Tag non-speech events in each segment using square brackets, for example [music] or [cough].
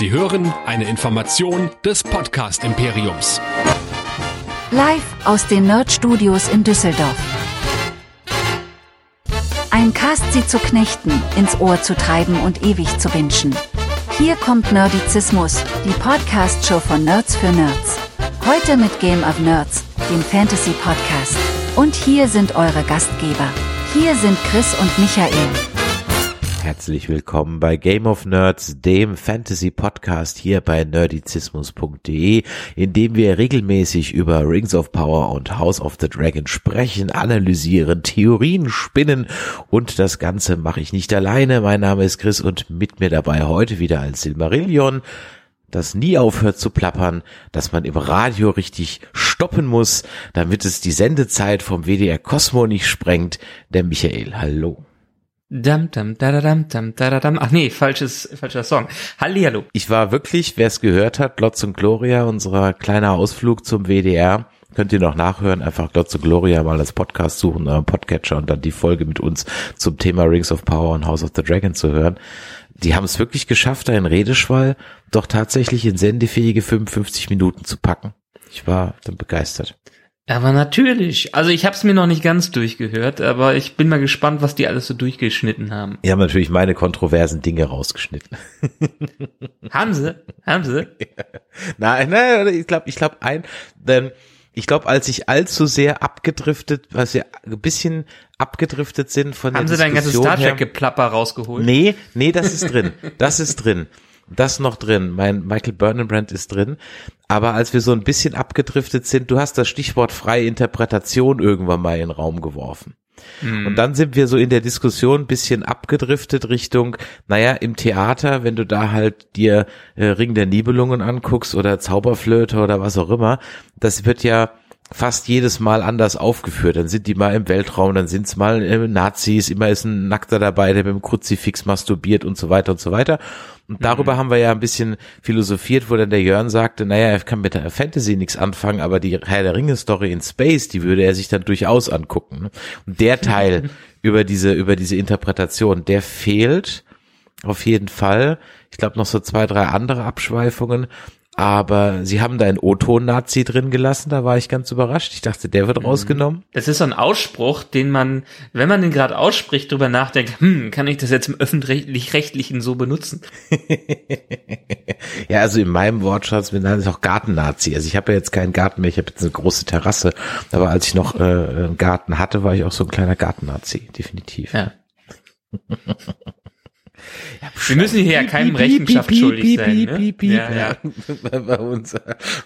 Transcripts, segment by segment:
Sie hören eine Information des Podcast Imperiums. Live aus den Nerd Studios in Düsseldorf. Ein Cast sie zu knechten, ins Ohr zu treiben und ewig zu wünschen. Hier kommt Nerdizismus, die Podcast-Show von Nerds für Nerds. Heute mit Game of Nerds, dem Fantasy-Podcast. Und hier sind eure Gastgeber. Hier sind Chris und Michael. Herzlich willkommen bei Game of Nerds, dem Fantasy Podcast hier bei nerdizismus.de, in dem wir regelmäßig über Rings of Power und House of the Dragon sprechen, analysieren, Theorien spinnen und das Ganze mache ich nicht alleine. Mein Name ist Chris und mit mir dabei heute wieder ein Silmarillion, das nie aufhört zu plappern, dass man im Radio richtig stoppen muss, damit es die Sendezeit vom WDR Cosmo nicht sprengt. Der Michael, hallo. Dam, dam, da, da, dam, dam, da, da, dam. Ach nee, falsches, falscher Song. Hallihallo. Ich war wirklich, wer es gehört hat, Glotz und Gloria, unser kleiner Ausflug zum WDR. Könnt ihr noch nachhören, einfach Glotz und Gloria mal als Podcast suchen, euren Podcatcher und dann die Folge mit uns zum Thema Rings of Power und House of the Dragon zu hören. Die haben es wirklich geschafft, einen Redeschwall doch tatsächlich in sendefähige 55 Minuten zu packen. Ich war dann begeistert. Aber natürlich. Also ich habe es mir noch nicht ganz durchgehört, aber ich bin mal gespannt, was die alles so durchgeschnitten haben. Die haben natürlich meine kontroversen Dinge rausgeschnitten. [laughs] haben sie? Haben sie? [laughs] nein, nein, ich glaube, ich glaube ein, denn ich glaube, als ich allzu sehr abgedriftet, was wir ein bisschen abgedriftet sind von Haben der sie dein ganzes Star Trek Geplapper rausgeholt? Nee, nee, das ist drin. Das ist drin. Das noch drin. Mein Michael Burnenbrand ist drin. Aber als wir so ein bisschen abgedriftet sind, du hast das Stichwort freie Interpretation irgendwann mal in den Raum geworfen. Und dann sind wir so in der Diskussion ein bisschen abgedriftet Richtung, naja, im Theater, wenn du da halt dir äh, Ring der Nibelungen anguckst oder Zauberflöte oder was auch immer, das wird ja fast jedes Mal anders aufgeführt. Dann sind die mal im Weltraum, dann sind's mal äh, Nazis, immer ist ein Nackter dabei, der mit dem Kruzifix masturbiert und so weiter und so weiter. Und darüber haben wir ja ein bisschen philosophiert, wo dann der Jörn sagte, naja, er kann mit der Fantasy nichts anfangen, aber die Herr der Ringe-Story in Space, die würde er sich dann durchaus angucken. ne? Und der Teil [laughs] über diese, über diese Interpretation, der fehlt auf jeden Fall. Ich glaube noch so zwei, drei andere Abschweifungen. Aber sie haben da einen O-Ton-Nazi drin gelassen, da war ich ganz überrascht. Ich dachte, der wird rausgenommen. Das ist so ein Ausspruch, den man, wenn man den gerade ausspricht, drüber nachdenkt, hm, kann ich das jetzt im öffentlich-rechtlichen so benutzen? [laughs] Ja, also in meinem Wortschatz bin ich auch Garten-Nazi. Also ich habe ja jetzt keinen Garten mehr, ich habe jetzt eine große Terrasse. Aber als ich noch äh, einen Garten hatte, war ich auch so ein kleiner Garten-Nazi, definitiv. Ja. [laughs] Wir müssen hier ja keinem Rechenschaft schuldig sein. Ne? Ja, ja. [laughs] Bei uns.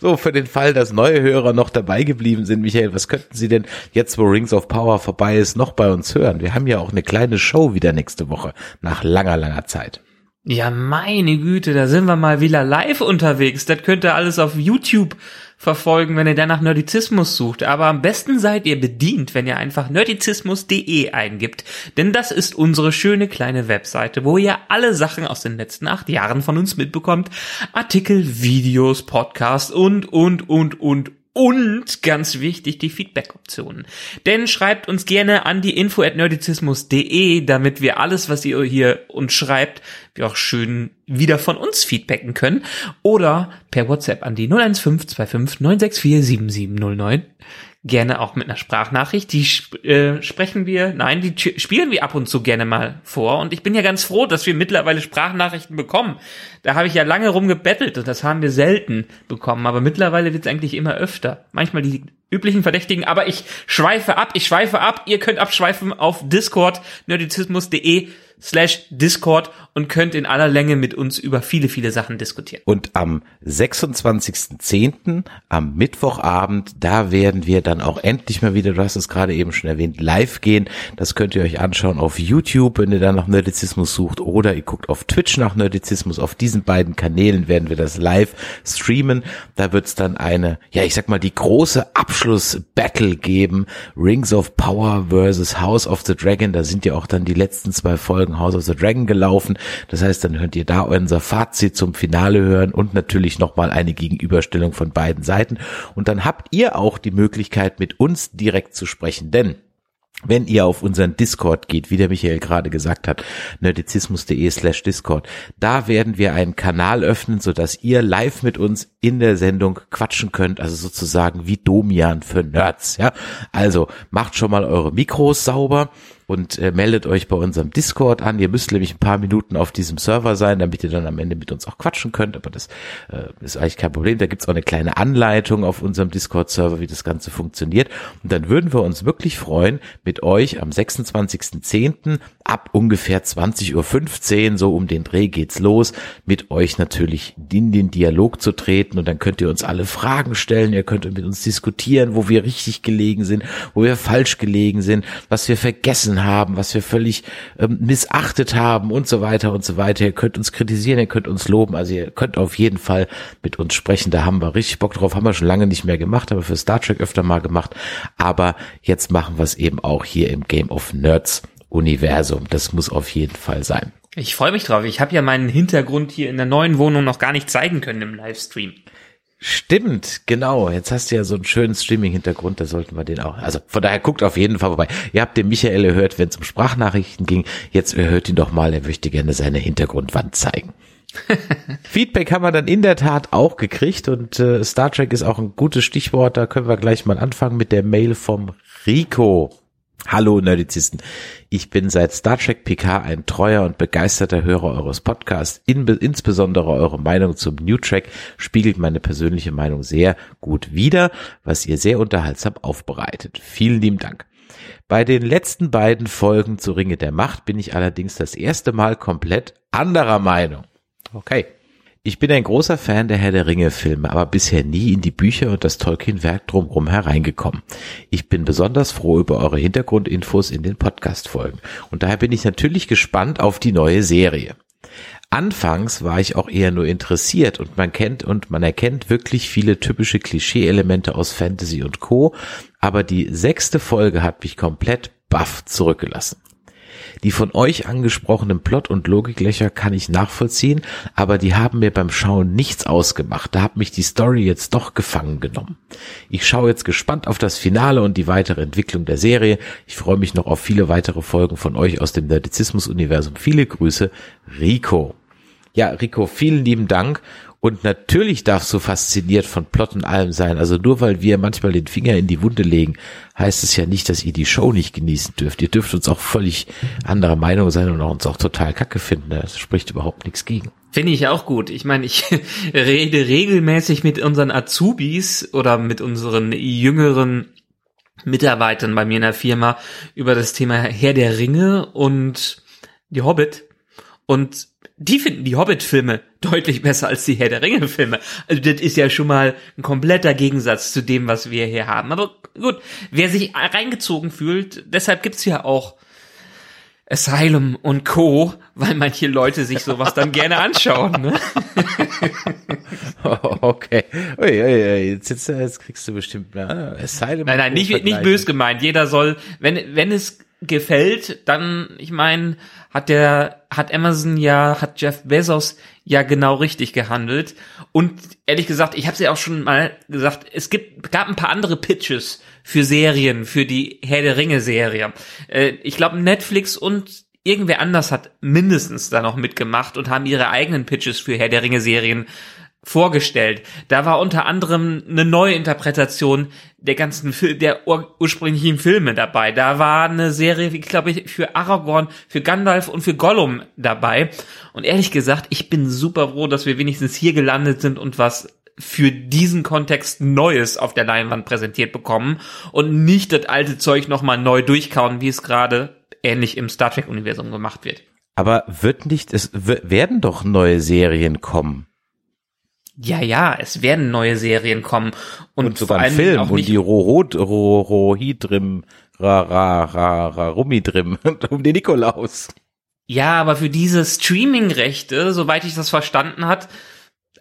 So, für den Fall, dass neue Hörer noch dabei geblieben sind, Michael, was könnten Sie denn jetzt, wo Rings of Power vorbei ist, noch bei uns hören? Wir haben ja auch eine kleine Show wieder nächste Woche, nach langer, langer Zeit. Ja, meine Güte, da sind wir mal wieder live unterwegs. Das könnt ihr alles auf YouTube verfolgen, wenn ihr danach Nerdizismus sucht. Aber am besten seid ihr bedient, wenn ihr einfach nerdizismus.de eingibt. Denn das ist unsere schöne kleine Webseite, wo ihr alle Sachen aus den letzten acht Jahren von uns mitbekommt. Artikel, Videos, Podcasts und, und, und, und, und ganz wichtig, die Feedback-Optionen. Denn schreibt uns gerne an die info at nerdizismus.de, damit wir alles, was ihr hier uns schreibt, wir auch schön wieder von uns feedbacken können. Oder per WhatsApp an die 01525 964 7709. Gerne auch mit einer Sprachnachricht. Die äh, sprechen wir, nein, die spielen wir ab und zu gerne mal vor. Und ich bin ja ganz froh, dass wir mittlerweile Sprachnachrichten bekommen. Da habe ich ja lange rumgebettelt und das haben wir selten bekommen. Aber mittlerweile wird es eigentlich immer öfter. Manchmal die üblichen Verdächtigen. Aber ich schweife ab, ich schweife ab. Ihr könnt abschweifen auf Discord, nerdizismus.de slash Discord und könnt in aller Länge mit uns über viele, viele Sachen diskutieren. Und am 26.10., am Mittwochabend, da werden wir dann auch endlich mal wieder, du hast es gerade eben schon erwähnt, live gehen. Das könnt ihr euch anschauen auf YouTube, wenn ihr dann nach Nerdizismus sucht oder ihr guckt auf Twitch nach Nerdizismus. Auf diesen beiden Kanälen werden wir das live streamen. Da wird es dann eine, ja ich sag mal, die große Abschluss-Battle geben. Rings of Power versus House of the Dragon. Da sind ja auch dann die letzten zwei Folgen House of the Dragon gelaufen. Das heißt, dann könnt ihr da unser Fazit zum Finale hören und natürlich nochmal eine Gegenüberstellung von beiden Seiten. Und dann habt ihr auch die Möglichkeit, mit uns direkt zu sprechen, denn wenn ihr auf unseren Discord geht, wie der Michael gerade gesagt hat, nerdizismus.de slash Discord, da werden wir einen Kanal öffnen, sodass ihr live mit uns in der Sendung quatschen könnt, also sozusagen wie Domian für Nerds, ja. Also macht schon mal eure Mikros sauber und äh, meldet euch bei unserem Discord an. Ihr müsst nämlich ein paar Minuten auf diesem Server sein, damit ihr dann am Ende mit uns auch quatschen könnt. Aber das äh, ist eigentlich kein Problem. Da gibt's auch eine kleine Anleitung auf unserem Discord-Server, wie das Ganze funktioniert. Und dann würden wir uns wirklich freuen, mit euch am 26.10. ab ungefähr 20.15 Uhr, so um den Dreh geht's los, mit euch natürlich in den Dialog zu treten. Und dann könnt ihr uns alle Fragen stellen. Ihr könnt mit uns diskutieren, wo wir richtig gelegen sind, wo wir falsch gelegen sind, was wir vergessen vergessen haben, was wir völlig ähm, missachtet haben und so weiter und so weiter. Ihr könnt uns kritisieren, ihr könnt uns loben, also ihr könnt auf jeden Fall mit uns sprechen. Da haben wir richtig Bock drauf, haben wir schon lange nicht mehr gemacht, haben wir für Star Trek öfter mal gemacht, aber jetzt machen wir es eben auch hier im Game of Nerds Universum. Das muss auf jeden Fall sein. Ich freue mich drauf. Ich habe ja meinen Hintergrund hier in der neuen Wohnung noch gar nicht zeigen können im Livestream. Stimmt, genau. Jetzt hast du ja so einen schönen Streaming-Hintergrund, da sollten wir den auch. Also von daher guckt auf jeden Fall vorbei. Ihr habt den Michael erhört, wenn es um Sprachnachrichten ging. Jetzt erhört ihn doch mal, er möchte gerne seine Hintergrundwand zeigen. [laughs] Feedback haben wir dann in der Tat auch gekriegt und äh, Star Trek ist auch ein gutes Stichwort. Da können wir gleich mal anfangen mit der Mail vom Rico. Hallo Nerdizisten. Ich bin seit Star Trek PK ein treuer und begeisterter Hörer eures Podcasts. In, insbesondere eure Meinung zum New Track spiegelt meine persönliche Meinung sehr gut wider, was ihr sehr unterhaltsam aufbereitet. Vielen lieben Dank. Bei den letzten beiden Folgen zu Ringe der Macht bin ich allerdings das erste Mal komplett anderer Meinung. Okay. Ich bin ein großer Fan der Herr der Ringe Filme, aber bisher nie in die Bücher und das Tolkien-Werk drumherum hereingekommen. Ich bin besonders froh über eure Hintergrundinfos in den Podcast-Folgen und daher bin ich natürlich gespannt auf die neue Serie. Anfangs war ich auch eher nur interessiert und man kennt und man erkennt wirklich viele typische Klischee-Elemente aus Fantasy und Co. Aber die sechste Folge hat mich komplett baff zurückgelassen. Die von euch angesprochenen Plot- und Logiklöcher kann ich nachvollziehen, aber die haben mir beim Schauen nichts ausgemacht. Da hat mich die Story jetzt doch gefangen genommen. Ich schaue jetzt gespannt auf das Finale und die weitere Entwicklung der Serie. Ich freue mich noch auf viele weitere Folgen von euch aus dem Nerdizismus-Universum. Viele Grüße, Rico. Ja, Rico, vielen lieben Dank und natürlich darfst du fasziniert von Plot und allem sein. Also nur weil wir manchmal den Finger in die Wunde legen, heißt es ja nicht, dass ihr die Show nicht genießen dürft. Ihr dürft uns auch völlig anderer Meinung sein und uns auch total kacke finden. Das spricht überhaupt nichts gegen. Finde ich auch gut. Ich meine, ich [laughs] rede regelmäßig mit unseren Azubis oder mit unseren jüngeren Mitarbeitern bei mir in der Firma über das Thema Herr der Ringe und die Hobbit. Und die finden die Hobbit-Filme deutlich besser als die Herr der Ringe-Filme. Also das ist ja schon mal ein kompletter Gegensatz zu dem, was wir hier haben. Aber gut, wer sich reingezogen fühlt, deshalb gibt's ja auch Asylum und Co., weil manche Leute sich sowas dann gerne anschauen. Ne? [laughs] oh, okay. Ui, ui, ui. Jetzt, jetzt, jetzt kriegst du bestimmt mehr. Asylum. Nein, nein, nicht, nicht bös gemeint. Jeder soll, wenn, wenn es gefällt, dann, ich meine, hat der, hat Amazon ja, hat Jeff Bezos ja genau richtig gehandelt. Und ehrlich gesagt, ich habe es ja auch schon mal gesagt, es gibt, gab ein paar andere Pitches für Serien, für die Herr der Ringe Serie. Äh, ich glaube, Netflix und irgendwer anders hat mindestens da noch mitgemacht und haben ihre eigenen Pitches für Herr der Ringe Serien vorgestellt. Da war unter anderem eine neue Interpretation der ganzen Fil der ur ursprünglichen Filme dabei. Da war eine Serie, ich glaube für Aragorn, für Gandalf und für Gollum dabei. Und ehrlich gesagt, ich bin super froh, dass wir wenigstens hier gelandet sind und was für diesen Kontext Neues auf der Leinwand präsentiert bekommen und nicht das alte Zeug nochmal neu durchkauen, wie es gerade ähnlich im Star Trek Universum gemacht wird. Aber wird nicht, es werden doch neue Serien kommen. Ja, ja, es werden neue Serien kommen. Und, und sogar ein Film auch und die Rohidrim, Ra, Ra, Ra, Ra, Rumidrim [laughs] um den Nikolaus. Ja, aber für diese Streaming-Rechte, soweit ich das verstanden hat,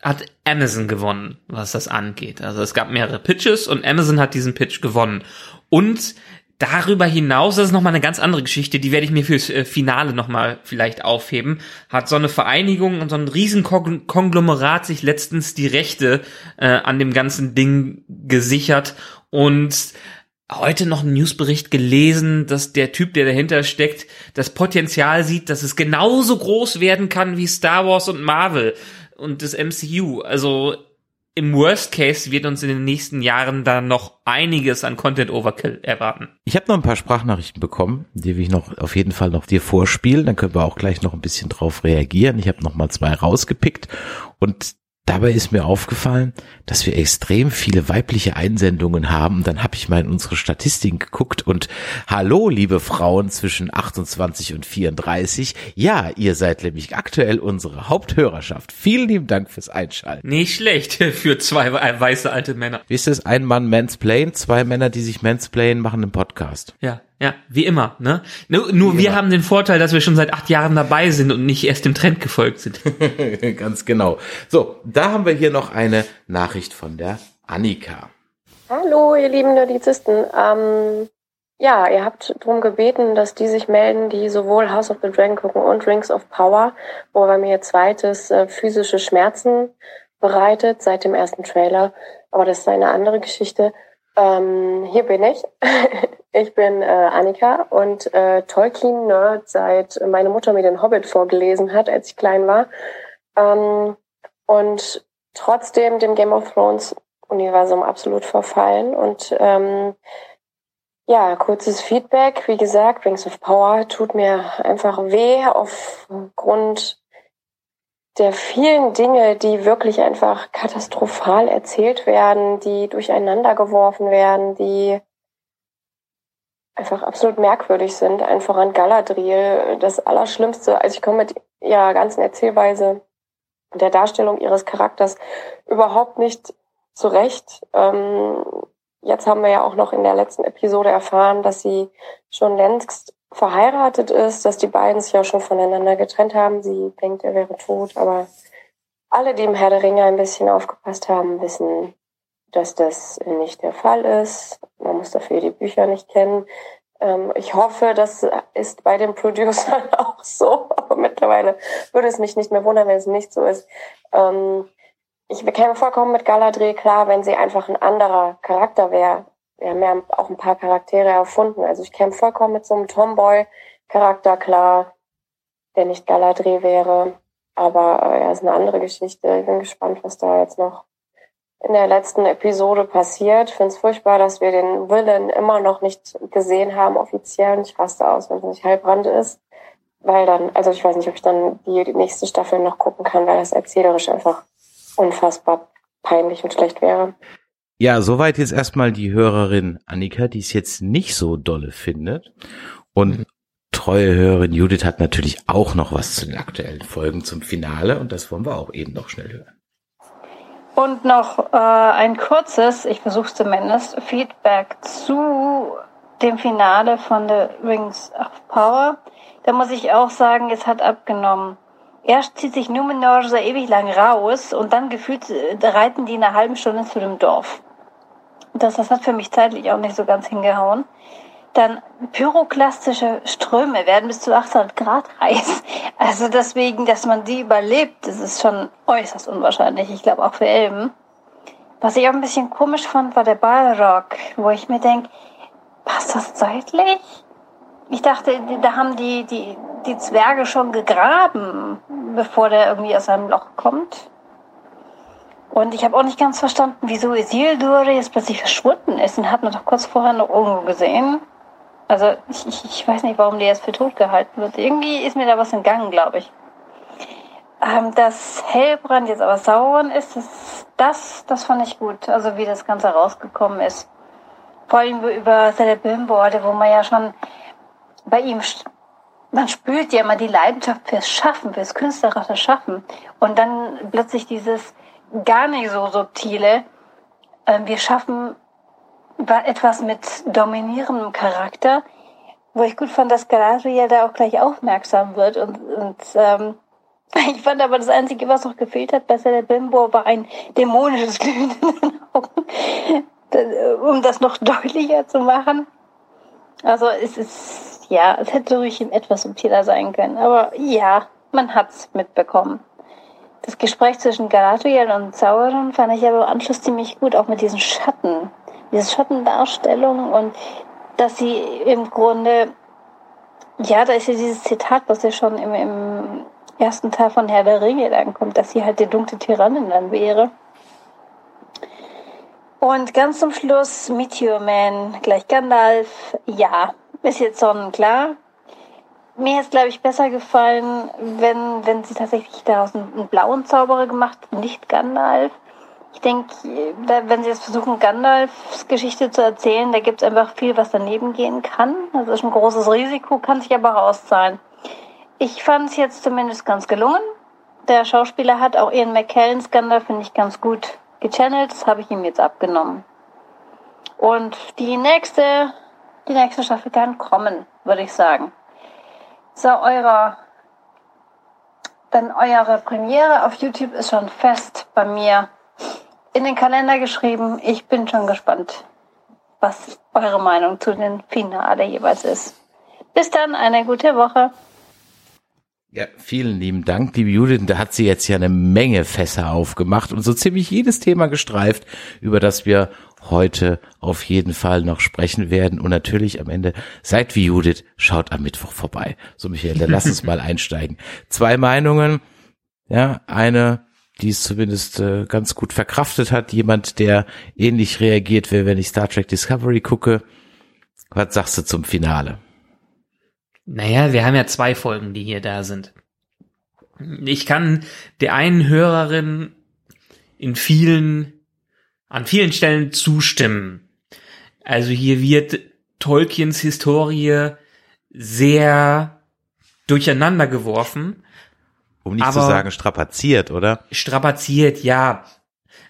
hat Amazon gewonnen, was das angeht. Also es gab mehrere Pitches und Amazon hat diesen Pitch gewonnen. Und Darüber hinaus, das ist nochmal eine ganz andere Geschichte, die werde ich mir fürs äh, Finale nochmal vielleicht aufheben, hat so eine Vereinigung und so ein Riesenkonglomerat sich letztens die Rechte äh, an dem ganzen Ding gesichert und heute noch einen Newsbericht gelesen, dass der Typ, der dahinter steckt, das Potenzial sieht, dass es genauso groß werden kann wie Star Wars und Marvel und das MCU. Also im Worst Case wird uns in den nächsten Jahren da noch einiges an Content Overkill erwarten. Ich habe noch ein paar Sprachnachrichten bekommen, die will ich noch auf jeden Fall noch dir vorspielen. Dann können wir auch gleich noch ein bisschen drauf reagieren. Ich habe noch mal zwei rausgepickt und Dabei ist mir aufgefallen, dass wir extrem viele weibliche Einsendungen haben. Dann habe ich mal in unsere Statistiken geguckt und hallo, liebe Frauen zwischen 28 und 34. Ja, ihr seid nämlich aktuell unsere Haupthörerschaft. Vielen lieben Dank fürs Einschalten. Nicht schlecht für zwei weiße alte Männer. Wie ist es? Ein Mann mansplain, zwei Männer, die sich mansplain, machen einen Podcast. Ja, ja, wie immer, ne? Nur, nur wir immer. haben den Vorteil, dass wir schon seit acht Jahren dabei sind und nicht erst dem Trend gefolgt sind. [laughs] Ganz genau. So, da haben wir hier noch eine Nachricht von der Annika. Hallo, ihr lieben Nerdizisten. Ähm, ja, ihr habt darum gebeten, dass die sich melden, die sowohl House of the Dragon gucken und Rings of Power, wo bei mir zweites äh, physische Schmerzen bereitet seit dem ersten Trailer. Aber das ist eine andere Geschichte. Ähm, hier bin ich. [laughs] ich bin äh, Annika und äh, Tolkien-Nerd, seit meine Mutter mir den Hobbit vorgelesen hat, als ich klein war. Ähm, und trotzdem dem Game of Thrones-Universum absolut verfallen. Und ähm, ja, kurzes Feedback. Wie gesagt, Rings of Power tut mir einfach weh aufgrund der vielen Dinge, die wirklich einfach katastrophal erzählt werden, die durcheinander geworfen werden, die einfach absolut merkwürdig sind. Einfach an Galadriel, das Allerschlimmste. Also ich komme mit ihrer ganzen Erzählweise und der Darstellung ihres Charakters überhaupt nicht zurecht. Ähm, jetzt haben wir ja auch noch in der letzten Episode erfahren, dass sie schon längst verheiratet ist, dass die beiden sich ja schon voneinander getrennt haben. Sie denkt, er wäre tot, aber alle, die im Herr der Ringe ein bisschen aufgepasst haben, wissen, dass das nicht der Fall ist. Man muss dafür die Bücher nicht kennen. Ähm, ich hoffe, das ist bei den Producern [laughs] auch so, aber mittlerweile würde es mich nicht mehr wundern, wenn es nicht so ist. Ähm, ich bekäme vollkommen mit Galadriel klar, wenn sie einfach ein anderer Charakter wäre wir haben ja auch ein paar Charaktere erfunden. Also ich käme vollkommen mit so einem Tomboy-Charakter klar, der nicht Galadriel wäre. Aber äh, ja, ist eine andere Geschichte. Ich bin gespannt, was da jetzt noch in der letzten Episode passiert. Ich finde es furchtbar, dass wir den Villain immer noch nicht gesehen haben, offiziell. Ich raste aus, wenn es nicht Heilbrand ist. Weil dann, also ich weiß nicht, ob ich dann die, die nächste Staffel noch gucken kann, weil das erzählerisch einfach unfassbar peinlich und schlecht wäre. Ja, soweit jetzt erstmal die Hörerin Annika, die es jetzt nicht so dolle findet. Und mhm. treue Hörerin Judith hat natürlich auch noch was zu den aktuellen Folgen zum Finale und das wollen wir auch eben noch schnell hören. Und noch äh, ein kurzes, ich versuche es zumindest, Feedback zu dem Finale von The Rings of Power. Da muss ich auch sagen, es hat abgenommen. Erst zieht sich Numenor so ewig lang raus und dann gefühlt äh, reiten die in einer halben Stunde zu dem Dorf. Das, das hat für mich zeitlich auch nicht so ganz hingehauen. Dann pyroklastische Ströme werden bis zu 800 Grad heiß. [laughs] Also deswegen, dass man die überlebt, das ist schon äußerst unwahrscheinlich. Ich glaube auch für Elben. Was ich auch ein bisschen komisch fand, war der Balrog, wo ich mir denke, passt das zeitlich? Ich dachte, da haben die, die, die Zwerge schon gegraben, bevor der irgendwie aus seinem Loch kommt. Und ich habe auch nicht ganz verstanden, wieso Isildur jetzt plötzlich verschwunden ist. Den hat man doch kurz vorher noch irgendwo gesehen. Also ich, ich, weiß nicht, warum der jetzt für tot gehalten wird. Irgendwie ist mir da was entgangen, glaube ich. Ähm, dass Hellbrand jetzt aber Sauron ist, das, das, das fand ich gut. Also wie das Ganze rausgekommen ist. Vor allem über Celebrimborde, wo man ja schon bei ihm man spürt ja immer die Leidenschaft fürs Schaffen, fürs künstlerische Schaffen. Und dann plötzlich dieses, gar nicht so subtile. Ähm, wir schaffen etwas mit dominierendem Charakter, wo ich gut fand, dass Galadriel da auch gleich aufmerksam wird und, und ähm, [laughs] ich fand aber das Einzige, was noch gefehlt hat bei Celebrimbor, war ein dämonisches Glühen in den Augen, [laughs] um das noch [laughs] deutlicher zu machen. Also es ist, ja, es hätte ruhig etwas subtiler sein können, aber ja, man hat's mitbekommen. Das Gespräch zwischen Galadriel und Sauron fand ich aber im Anschluss ziemlich gut, auch mit diesen Schatten. diese Schattendarstellung und dass sie im Grunde, ja, da ist ja dieses Zitat, was ja schon im, im ersten Teil von Herr der Ringe dann kommt, dass sie halt die dunkle Tyrannin dann wäre. Und ganz zum Schluss Meteor Man gleich Gandalf. Ja, ist jetzt sonnenklar. Mir ist, glaube ich, besser gefallen, wenn, wenn sie tatsächlich daraus einen, einen blauen Zauberer gemacht, nicht Gandalf. Ich denke, wenn sie jetzt versuchen, Gandalfs Geschichte zu erzählen, da gibt es einfach viel, was daneben gehen kann. Das ist ein großes Risiko, kann sich aber auszahlen. Ich fand es jetzt zumindest ganz gelungen. Der Schauspieler hat auch Ian McKellens Gandalf, finde ich, ganz gut gechannelt. Das habe ich ihm jetzt abgenommen. Und die nächste, die nächste Staffel kann kommen, würde ich sagen. So, eure, dann eure Premiere auf YouTube ist schon fest bei mir in den Kalender geschrieben. Ich bin schon gespannt, was eure Meinung zu den Finale jeweils ist. Bis dann, eine gute Woche. Ja, vielen lieben Dank, liebe Judith. Da hat sie jetzt ja eine Menge Fässer aufgemacht und so ziemlich jedes Thema gestreift, über das wir heute auf jeden Fall noch sprechen werden. Und natürlich am Ende, seid wie Judith, schaut am Mittwoch vorbei. So, Michael, dann lass uns [laughs] mal einsteigen. Zwei Meinungen. Ja, eine, die es zumindest äh, ganz gut verkraftet hat. Jemand, der ähnlich reagiert, wie wenn ich Star Trek Discovery gucke. Was sagst du zum Finale? Naja, wir haben ja zwei Folgen, die hier da sind. Ich kann der einen Hörerin in vielen, an vielen Stellen zustimmen. Also hier wird Tolkiens Historie sehr durcheinander geworfen. Um nicht zu sagen strapaziert, oder? Strapaziert, ja.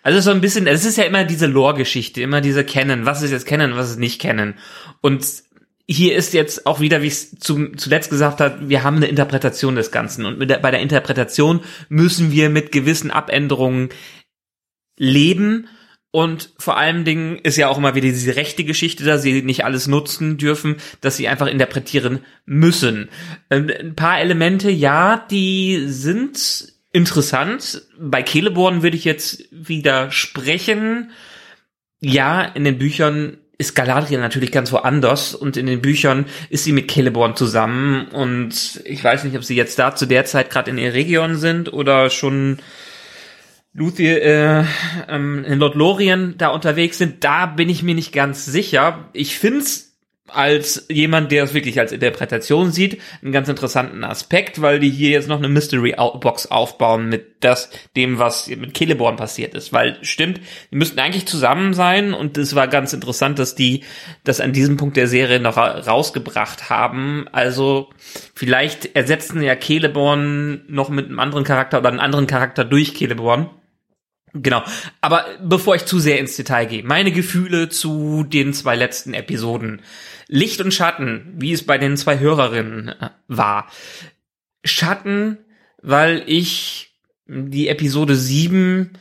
Also so ein bisschen, es ist ja immer diese Lore-Geschichte, immer diese Kennen, was ist jetzt Kennen, was ist nicht Kennen. Und hier ist jetzt auch wieder, wie ich es zuletzt gesagt habe, wir haben eine Interpretation des Ganzen und der, bei der Interpretation müssen wir mit gewissen Abänderungen leben und vor allen Dingen ist ja auch immer wieder diese rechte Geschichte, da sie nicht alles nutzen dürfen, dass sie einfach interpretieren müssen. Ähm, ein paar Elemente, ja, die sind interessant. Bei Celeborn würde ich jetzt widersprechen. Ja, in den Büchern ist Galadriel natürlich ganz woanders und in den Büchern ist sie mit Celeborn zusammen und ich weiß nicht, ob sie jetzt da zu der Zeit gerade in Eregion sind oder schon Luthien äh, ähm, in Lothlorien da unterwegs sind, da bin ich mir nicht ganz sicher. Ich find's als jemand, der es wirklich als Interpretation sieht, einen ganz interessanten Aspekt, weil die hier jetzt noch eine Mystery Box aufbauen mit das, dem, was mit Celeborn passiert ist. Weil, stimmt, die müssten eigentlich zusammen sein und es war ganz interessant, dass die das an diesem Punkt der Serie noch rausgebracht haben. Also, vielleicht ersetzen ja Celeborn noch mit einem anderen Charakter oder einen anderen Charakter durch Celeborn. Genau. Aber bevor ich zu sehr ins Detail gehe, meine Gefühle zu den zwei letzten Episoden. Licht und Schatten, wie es bei den zwei Hörerinnen äh, war. Schatten, weil ich die Episode 7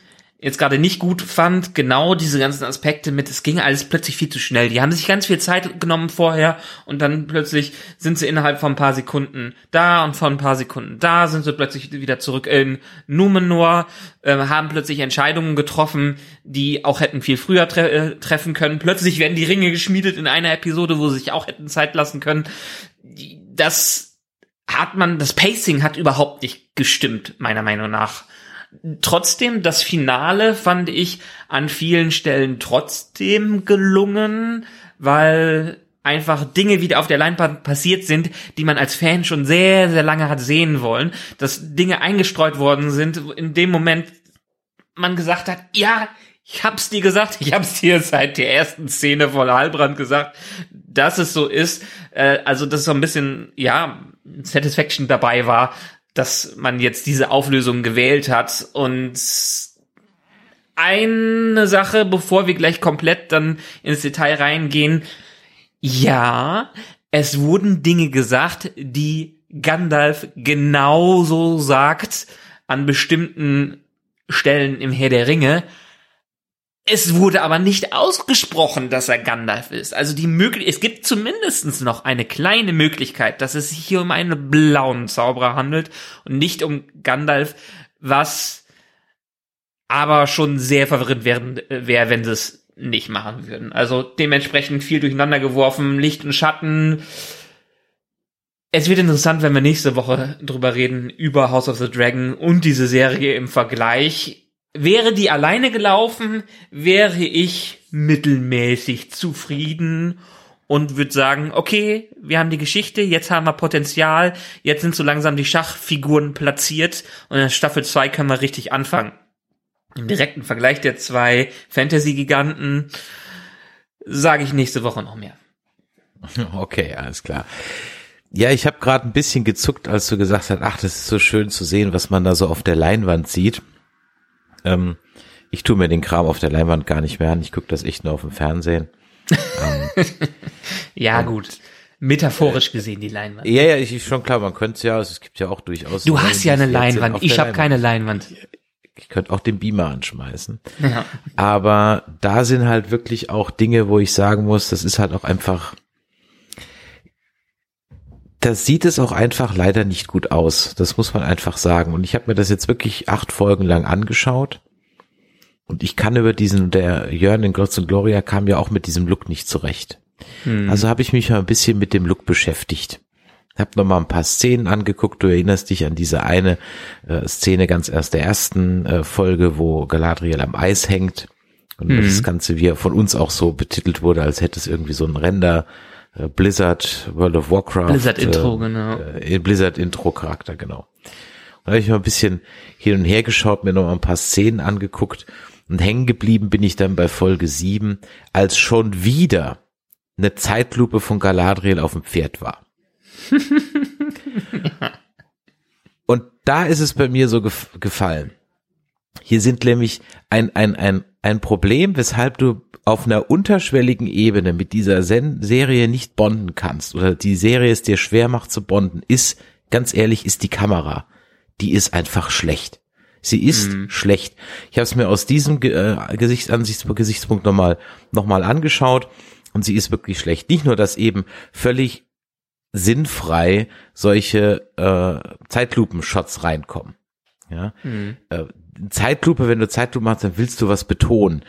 jetzt gerade nicht gut fand, genau diese ganzen Aspekte mit, es ging alles plötzlich viel zu schnell. Die haben sich ganz viel Zeit genommen vorher und dann plötzlich sind sie innerhalb von ein paar Sekunden da und von ein paar Sekunden da, sind sie plötzlich wieder zurück in Numenor, äh, haben plötzlich Entscheidungen getroffen, die auch hätten viel früher tre äh, treffen können. Plötzlich werden die Ringe geschmiedet in einer Episode, wo sie sich auch hätten Zeit lassen können. Das hat man, das Pacing hat überhaupt nicht gestimmt, meiner Meinung nach trotzdem, das Finale fand ich an vielen Stellen trotzdem gelungen, weil einfach Dinge wieder auf der Leinwand passiert sind, die man als Fan schon sehr, sehr lange hat sehen wollen, dass Dinge eingestreut worden sind, in dem Moment man gesagt hat, ja, ich hab's dir gesagt, ich hab's dir seit der ersten Szene von Halbrand gesagt, dass es so ist, äh, also dass so ein bisschen, ja, Satisfaction dabei war, dass man jetzt diese Auflösung gewählt hat und eine Sache, bevor wir gleich komplett dann ins Detail reingehen. Ja, es wurden Dinge gesagt, die Gandalf genauso sagt an bestimmten Stellen im Herr der Ringe. Es wurde aber nicht ausgesprochen, dass er Gandalf ist. Also die möglich es gibt zumindestens noch eine kleine Möglichkeit, dass es sich hier um einen blauen Zauberer handelt und nicht um Gandalf, was aber schon sehr verwirrend wäre, wär, wenn es nicht machen würden. Also dementsprechend viel durcheinander geworfen, Licht und Schatten. Es wird interessant, wenn wir nächste Woche drüber reden, über House of the Dragon und diese Serie im Vergleich. Wäre die alleine gelaufen, wäre ich mittelmäßig zufrieden und würde sagen, okay, wir haben die Geschichte, jetzt haben wir Potenzial, jetzt sind so langsam die Schachfiguren platziert und in Staffel 2 können wir richtig anfangen. Im direkten Vergleich der zwei Fantasy-Giganten sage ich nächste Woche noch mehr. [laughs] Okay, alles klar. Ja, ich habe gerade ein bisschen gezuckt, als du gesagt hast, ach, das ist so schön zu sehen, was man da so auf der Leinwand sieht. Ähm, ich tue mir den Kram auf der Leinwand gar nicht mehr an. Ich gucke das echt nur auf dem Fernsehen. [laughs] ähm, ja, gut. Metaphorisch gesehen, die Leinwand. Ja, ja, ich, schon klar, man könnte es ja, es gibt ja auch durchaus. Du hast ja eine Leinwand, ich habe keine Leinwand. Ich könnte auch den Beamer anschmeißen. Ja. Aber da sind halt wirklich auch Dinge, wo ich sagen muss, das ist halt auch einfach, da sieht es auch einfach leider nicht gut aus. Das muss man einfach sagen. Und ich habe mir das jetzt wirklich acht Folgen lang angeschaut. Und ich kann über diesen, der Jörn in Glotz und Gloria kam ja auch mit diesem Look nicht zurecht. Hm. Also habe ich mich mal ein bisschen mit dem Look beschäftigt. Hab noch mal ein paar Szenen angeguckt. Du erinnerst dich an diese eine äh, Szene ganz erst der ersten äh, Folge, wo Galadriel am Eis hängt. Und mhm. das Ganze wie von uns auch so betitelt wurde, als hätte es irgendwie so ein Render Blizzard World of Warcraft. Blizzard Intro, äh, genau. Äh, Blizzard Intro Charakter, genau. Und da habe ich mal ein bisschen hin und her geschaut, mir noch mal ein paar Szenen angeguckt und hängen geblieben bin ich dann bei Folge 7, als schon wieder eine Zeitlupe von Galadriel auf dem Pferd war. [laughs] Und da ist es bei mir so gef gefallen. Hier sind nämlich ein, ein, ein, ein Problem, weshalb du auf einer unterschwelligen Ebene mit dieser Sen Serie nicht bonden kannst oder die Serie es dir schwer macht zu bonden, ist, ganz ehrlich, ist die Kamera. Die ist einfach schlecht. Sie ist mhm. schlecht. Ich habe es mir aus diesem äh, Gesichts Gesichtspunkt nochmal noch mal angeschaut und sie ist wirklich schlecht. Nicht nur, dass eben völlig sinnfrei solche äh, Zeitlupen-Shots reinkommen. Ja, mhm. äh, Zeitlupe, wenn du Zeitlupe machst, dann willst du was betonen.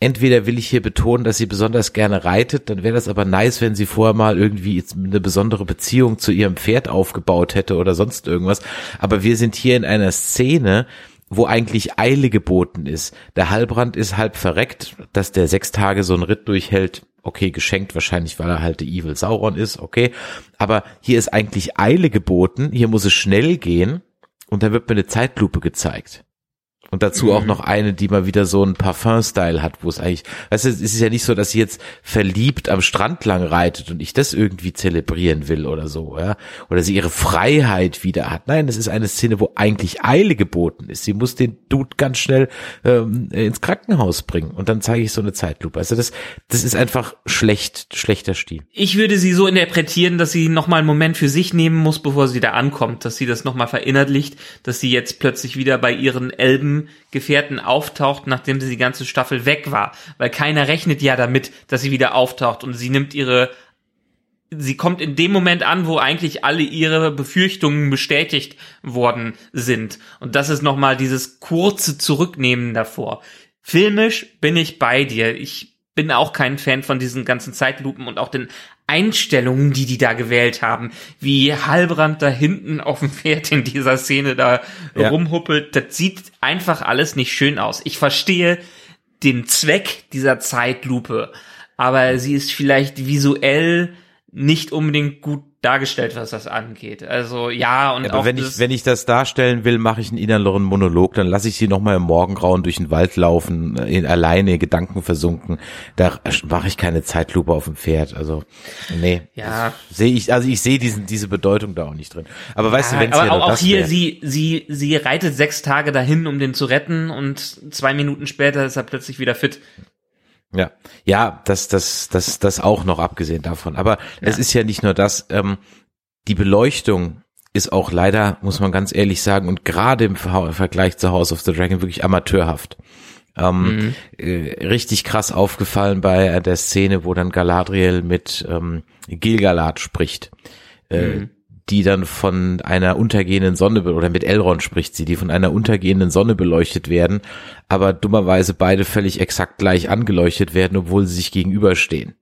Entweder will ich hier betonen, dass sie besonders gerne reitet, dann wäre das aber nice, wenn sie vorher mal irgendwie eine besondere Beziehung zu ihrem Pferd aufgebaut hätte oder sonst irgendwas. Aber wir sind hier in einer Szene, wo eigentlich Eile geboten ist. Der Halbrand ist halb verreckt, dass der sechs Tage so einen Ritt durchhält, okay, geschenkt wahrscheinlich, weil er halt der Evil Sauron ist, okay. Aber hier ist eigentlich Eile geboten, hier muss es schnell gehen und da wird mir eine Zeitlupe gezeigt. Und dazu mhm. auch noch eine, die mal wieder so ein Parfum-Style hat, wo es eigentlich, weißt du, es ist ja nicht so, dass sie jetzt verliebt am Strand lang reitet und ich das irgendwie zelebrieren will oder so, ja. Oder sie ihre Freiheit wieder hat. Nein, es ist eine Szene, wo eigentlich Eile geboten ist. Sie muss den Dude ganz schnell ähm, ins Krankenhaus bringen und dann zeige ich so eine Zeitlupe. Also das, das ist einfach schlecht, schlechter Stil. Ich würde sie so interpretieren, dass sie nochmal einen Moment für sich nehmen muss, bevor sie da ankommt, dass sie das nochmal verinnerlicht, dass sie jetzt plötzlich wieder bei ihren Elben Gefährten auftaucht, nachdem sie die ganze Staffel weg war. Weil keiner rechnet ja damit, dass sie wieder auftaucht und sie nimmt ihre sie kommt in dem Moment an, wo eigentlich alle ihre Befürchtungen bestätigt worden sind. Und das ist nochmal dieses kurze Zurücknehmen davor. Filmisch bin ich bei dir. Ich bin auch kein Fan von diesen ganzen Zeitlupen und auch den Einstellungen, die die da gewählt haben, wie Halbrand da hinten auf dem Pferd in dieser Szene da ja. rumhuppelt, das sieht einfach alles nicht schön aus. Ich verstehe den Zweck dieser Zeitlupe, aber sie ist vielleicht visuell nicht unbedingt gut dargestellt, was das angeht. Also ja und aber auch wenn ich wenn ich das darstellen will, mache ich einen inneren Monolog, dann lasse ich sie noch mal im Morgengrauen durch den Wald laufen, in alleine Gedanken versunken. Da mache ich keine Zeitlupe auf dem Pferd. Also nee, ja. sehe ich also ich sehe diesen diese Bedeutung da auch nicht drin. Aber weißt ja, du, wenn aber auch, auch hier wär, sie sie sie reitet sechs Tage dahin, um den zu retten und zwei Minuten später ist er plötzlich wieder fit. Ja, ja, das, das, das, das auch noch abgesehen davon. Aber ja. es ist ja nicht nur das. Ähm, die Beleuchtung ist auch leider, muss man ganz ehrlich sagen, und gerade im Vergleich zu House of the Dragon wirklich amateurhaft. Ähm, mhm. äh, richtig krass aufgefallen bei der Szene, wo dann Galadriel mit ähm, Gilgalad spricht. Äh, mhm die dann von einer untergehenden Sonne oder mit Elrond spricht sie, die von einer untergehenden Sonne beleuchtet werden, aber dummerweise beide völlig exakt gleich angeleuchtet werden, obwohl sie sich gegenüberstehen.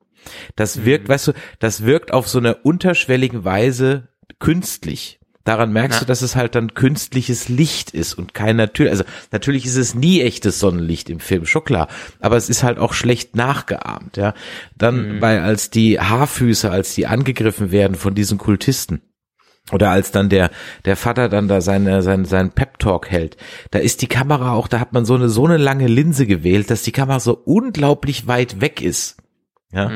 Das wirkt, weißt du, das wirkt auf so einer unterschwelligen Weise künstlich. Daran merkst Ja. du, dass es halt dann künstliches Licht ist und kein natürlich, also natürlich ist es nie echtes Sonnenlicht im Film, schon klar, aber es ist halt auch schlecht nachgeahmt, ja. Dann, weil als die Haarfüße, als die angegriffen werden von diesen Kultisten, oder als dann der der Vater dann da seine sein sein Pep Talk hält, da ist die Kamera auch, da hat man so eine so eine lange Linse gewählt, dass die Kamera so unglaublich weit weg ist. Ja.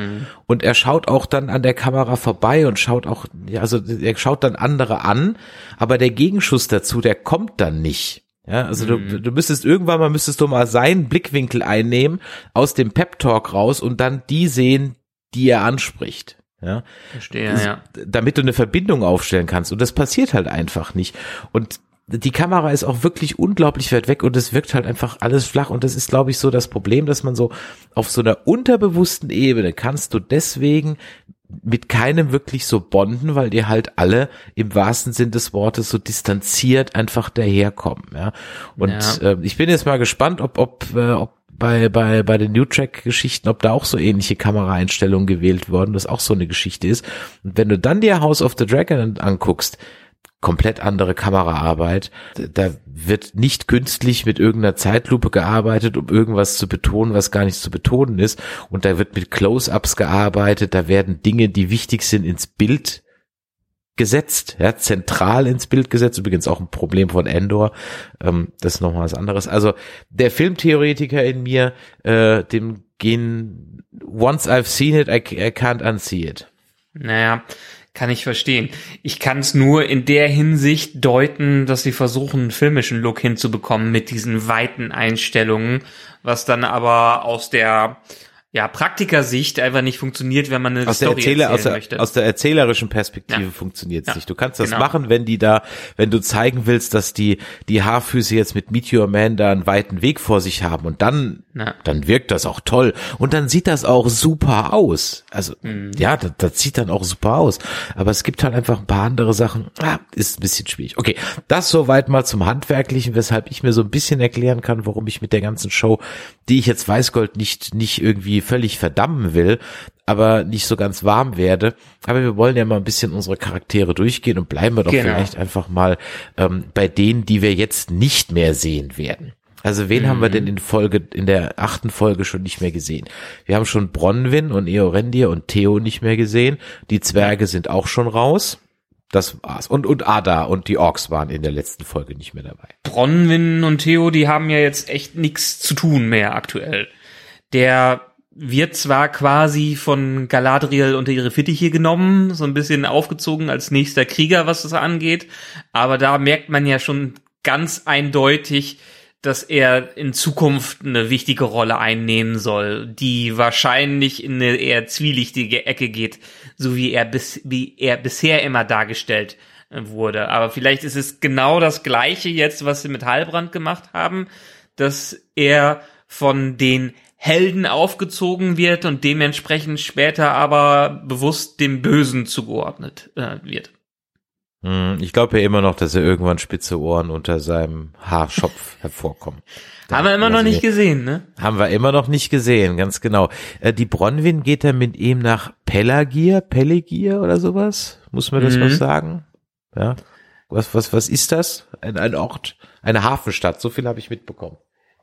Und er schaut auch dann an der Kamera vorbei und schaut auch, ja, also er schaut dann andere an, aber der Gegenschuss dazu, der kommt dann nicht. Ja, also du, du müsstest irgendwann mal müsstest du mal seinen Blickwinkel einnehmen aus dem Pep Talk raus und dann die sehen, die er anspricht. Ja, Verstehe, ja. damit du eine Verbindung aufstellen kannst. Und das passiert halt einfach nicht. Und die Kamera ist auch wirklich unglaublich weit weg und es wirkt halt einfach alles flach. Und das ist, glaube ich, so das Problem, dass man so auf so einer unterbewussten Ebene kannst du deswegen mit keinem wirklich so bonden, weil die halt alle im wahrsten Sinn des Wortes so distanziert einfach daherkommen. Ja. Und Ja. äh, ich bin jetzt mal gespannt, ob, ob, äh, ob bei, bei, bei den New Track-Geschichten, ob da auch so ähnliche Kameraeinstellungen gewählt wurden, das auch so eine Geschichte ist. Und wenn du dann dir House of the Dragon anguckst, komplett andere Kameraarbeit. Da wird nicht künstlich mit irgendeiner Zeitlupe gearbeitet, um irgendwas zu betonen, was gar nicht zu betonen ist. Und da wird mit Close-ups gearbeitet. Da werden Dinge, die wichtig sind, ins Bild gesetzt, ja, zentral ins Bild gesetzt. Übrigens auch ein Problem von Endor. Ähm, das ist nochmal was anderes. Also der Filmtheoretiker in mir, äh, dem gehen Once I've seen it, I, I can't unsee it. Naja, kann ich verstehen. Ich kann es nur in der Hinsicht deuten, dass sie versuchen, einen filmischen Look hinzubekommen mit diesen weiten Einstellungen, was dann aber aus der ja, Praktikersicht einfach nicht funktioniert, wenn man eine aus der, Story Erzähler, aus, erzählen der, möchte. aus der erzählerischen Perspektive Ja. funktioniert es Ja, nicht. Du kannst das genau. machen, wenn die da, wenn du zeigen willst, dass die die Haarfüße jetzt mit Meteor Man da einen weiten Weg vor sich haben und dann Ja. dann wirkt das auch toll und dann sieht das auch super aus. Also Mhm. ja, das, das sieht dann auch super aus. Aber es gibt halt einfach ein paar andere Sachen. Ah, ist ein bisschen schwierig. Okay, das soweit mal zum handwerklichen, weshalb ich mir so ein bisschen erklären kann, warum ich mit der ganzen Show, die ich jetzt Weißgold nicht nicht irgendwie völlig verdammen will, aber nicht so ganz warm werde. Aber wir wollen ja mal ein bisschen unsere Charaktere durchgehen und bleiben wir doch Genau. vielleicht einfach mal ähm, bei denen, die wir jetzt nicht mehr sehen werden. Also wen haben wir denn in Folge, in der achten Folge schon nicht mehr gesehen? Wir haben schon Bronwyn und Eorendir und Theo nicht mehr gesehen. Die Zwerge sind auch schon raus. Das war's. Und, und Ada und die Orks waren in der letzten Folge nicht mehr dabei. Bronwyn und Theo, die haben ja jetzt echt nichts zu tun mehr aktuell. Der wird zwar quasi von Galadriel unter ihre Fittiche genommen, so ein bisschen aufgezogen als nächster Krieger, was das angeht, aber da merkt man ja schon ganz eindeutig, dass er in Zukunft eine wichtige Rolle einnehmen soll, die wahrscheinlich in eine eher zwielichtige Ecke geht, so wie er bis, wie er bisher immer dargestellt äh, wurde. Aber vielleicht ist es genau das Gleiche jetzt, was sie mit Heilbrand gemacht haben, dass er von den Helden aufgezogen wird und dementsprechend später aber bewusst dem Bösen zugeordnet äh, wird. Hm, Ich glaube ja immer noch, dass er irgendwann spitze Ohren unter seinem Haarschopf [laughs] hervorkommen. Da Haben wir immer noch nicht wir- gesehen, ne? Haben wir immer noch nicht gesehen, ganz genau. Äh, die Bronwyn geht dann mit ihm nach Pelagir, Pelegir oder sowas? Muss man das Mhm. was sagen? Ja. Was, was, was ist das? Ein, ein Ort, eine Hafenstadt, so viel habe ich mitbekommen.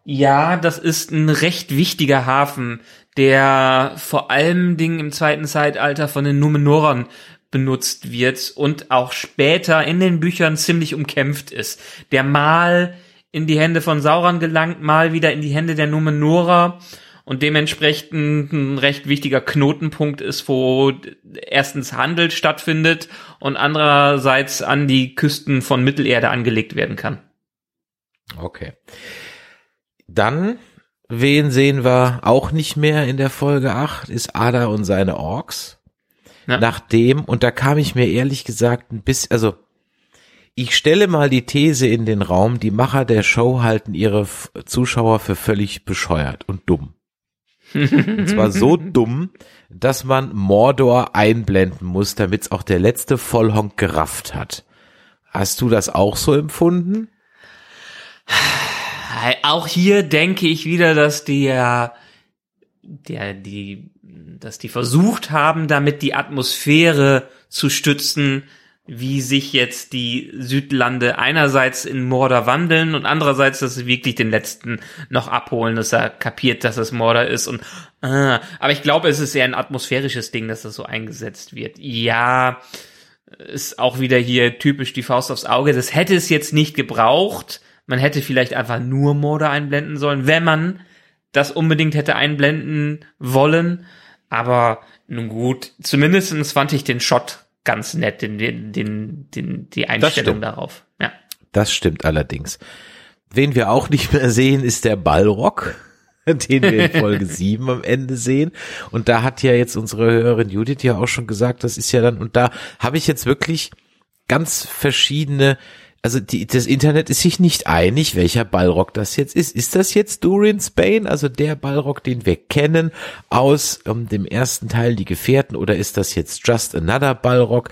Ja, das ist ein recht wichtiger Hafen, der vor allem Dingen im zweiten Zeitalter von den Numenorern benutzt wird und auch später in den Büchern ziemlich umkämpft ist. Der mal in die Hände von Sauron gelangt, mal wieder in die Hände der Numenorer und dementsprechend ein recht wichtiger Knotenpunkt ist, wo erstens Handel stattfindet und andererseits an die Küsten von Mittelerde angelegt werden kann. Okay. Dann, wen sehen wir auch nicht mehr in der Folge 8, ist Ada und seine Orks. Ja. Nachdem, und da kam ich mir ehrlich gesagt ein bisschen, also ich stelle mal die These in den Raum, die Macher der Show halten ihre Zuschauer für völlig bescheuert und dumm. [laughs] Und zwar so dumm, dass man Mordor einblenden muss, damit's auch der letzte Vollhonk gerafft hat. Hast du das auch so empfunden? Auch hier denke ich wieder, dass der, der, die, dass die versucht haben, damit die Atmosphäre zu stützen, wie sich jetzt die Südlande einerseits in Mordor wandeln und andererseits, dass sie wirklich den letzten noch abholen, dass er kapiert, dass es Mordor ist und äh, aber ich glaube, es ist eher ein atmosphärisches Ding, dass das so eingesetzt wird. Ja, ist auch wieder hier typisch die Faust aufs Auge. Das hätte es jetzt nicht gebraucht. Man hätte vielleicht einfach nur Mordor einblenden sollen, wenn man das unbedingt hätte einblenden wollen. Aber nun gut, zumindestens fand ich den Shot ganz nett, den, den, den, den die Einstellung darauf. Ja. Das stimmt allerdings. Wen wir auch nicht mehr sehen, ist der Ballrock, [laughs] den wir in Folge [laughs] 7 am Ende sehen. Und da hat ja jetzt unsere Hörerin Judith ja auch schon gesagt, das ist ja dann, und da habe ich jetzt wirklich ganz verschiedene also die, das Internet ist sich nicht einig, welcher Ballrock das jetzt ist. Ist das jetzt Durin Spain, also der Ballrock, den wir kennen aus ähm, dem ersten Teil Die Gefährten, oder ist das jetzt Just Another Ballrock?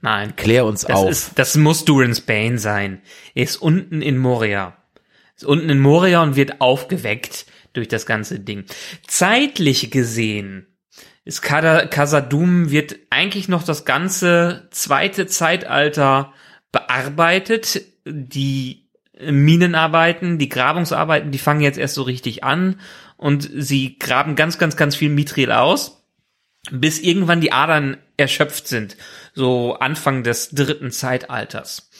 Nein. Klär uns das auf. Ist, das muss Durin Spain sein. Er ist unten in Moria. Ist unten in Moria und wird aufgeweckt durch das ganze Ding. Zeitlich gesehen ist Kasadum wird eigentlich noch das ganze zweite Zeitalter bearbeitet. Die Minenarbeiten, die Grabungsarbeiten, die fangen jetzt erst so richtig an und sie graben ganz, ganz, ganz viel Mithril aus, bis irgendwann die Adern erschöpft sind, so Anfang des dritten Zeitalters.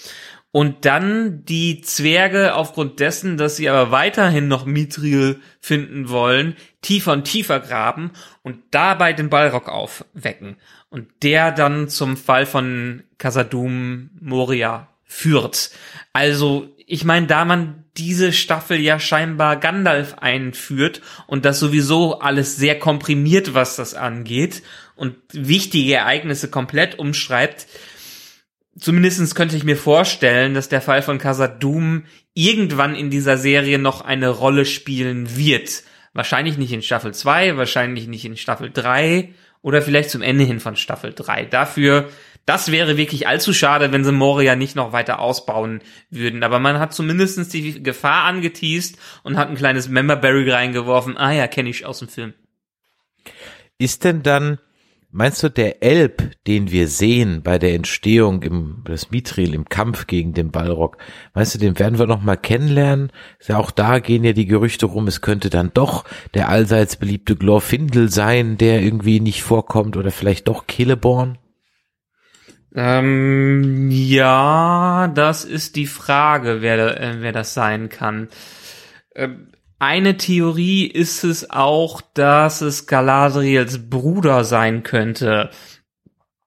Und dann die Zwerge aufgrund dessen, dass sie aber weiterhin noch Mithril finden wollen, tiefer und tiefer graben und dabei den Ballrock aufwecken und der dann zum Fall von Casadum Moria führt. Also, ich meine, da man diese Staffel ja scheinbar Gandalf einführt und das sowieso alles sehr komprimiert, was das angeht und wichtige Ereignisse komplett umschreibt, zumindestens könnte ich mir vorstellen, dass der Fall von Casadum irgendwann in dieser Serie noch eine Rolle spielen wird. Wahrscheinlich nicht in Staffel 2, wahrscheinlich nicht in Staffel 3 oder vielleicht zum Ende hin von Staffel 3. Dafür, das wäre wirklich allzu schade, wenn sie Moria nicht noch weiter ausbauen würden. Aber man hat zumindestens die Gefahr angeteased und hat ein kleines Memberberry reingeworfen. Ah ja, kenne ich aus dem Film. Ist denn dann Meinst du, der Elb, den wir sehen bei der Entstehung im, des Mithril im Kampf gegen den Balrog, meinst du, den werden wir noch mal kennenlernen? Ja, auch da gehen ja die Gerüchte rum, es könnte dann doch der allseits beliebte Glorfindel sein, der irgendwie nicht vorkommt oder vielleicht doch Celeborn? Ähm, ja, das ist die Frage, wer, äh, wer das sein kann. Ähm, eine Theorie ist es auch, dass es Galadriels Bruder sein könnte,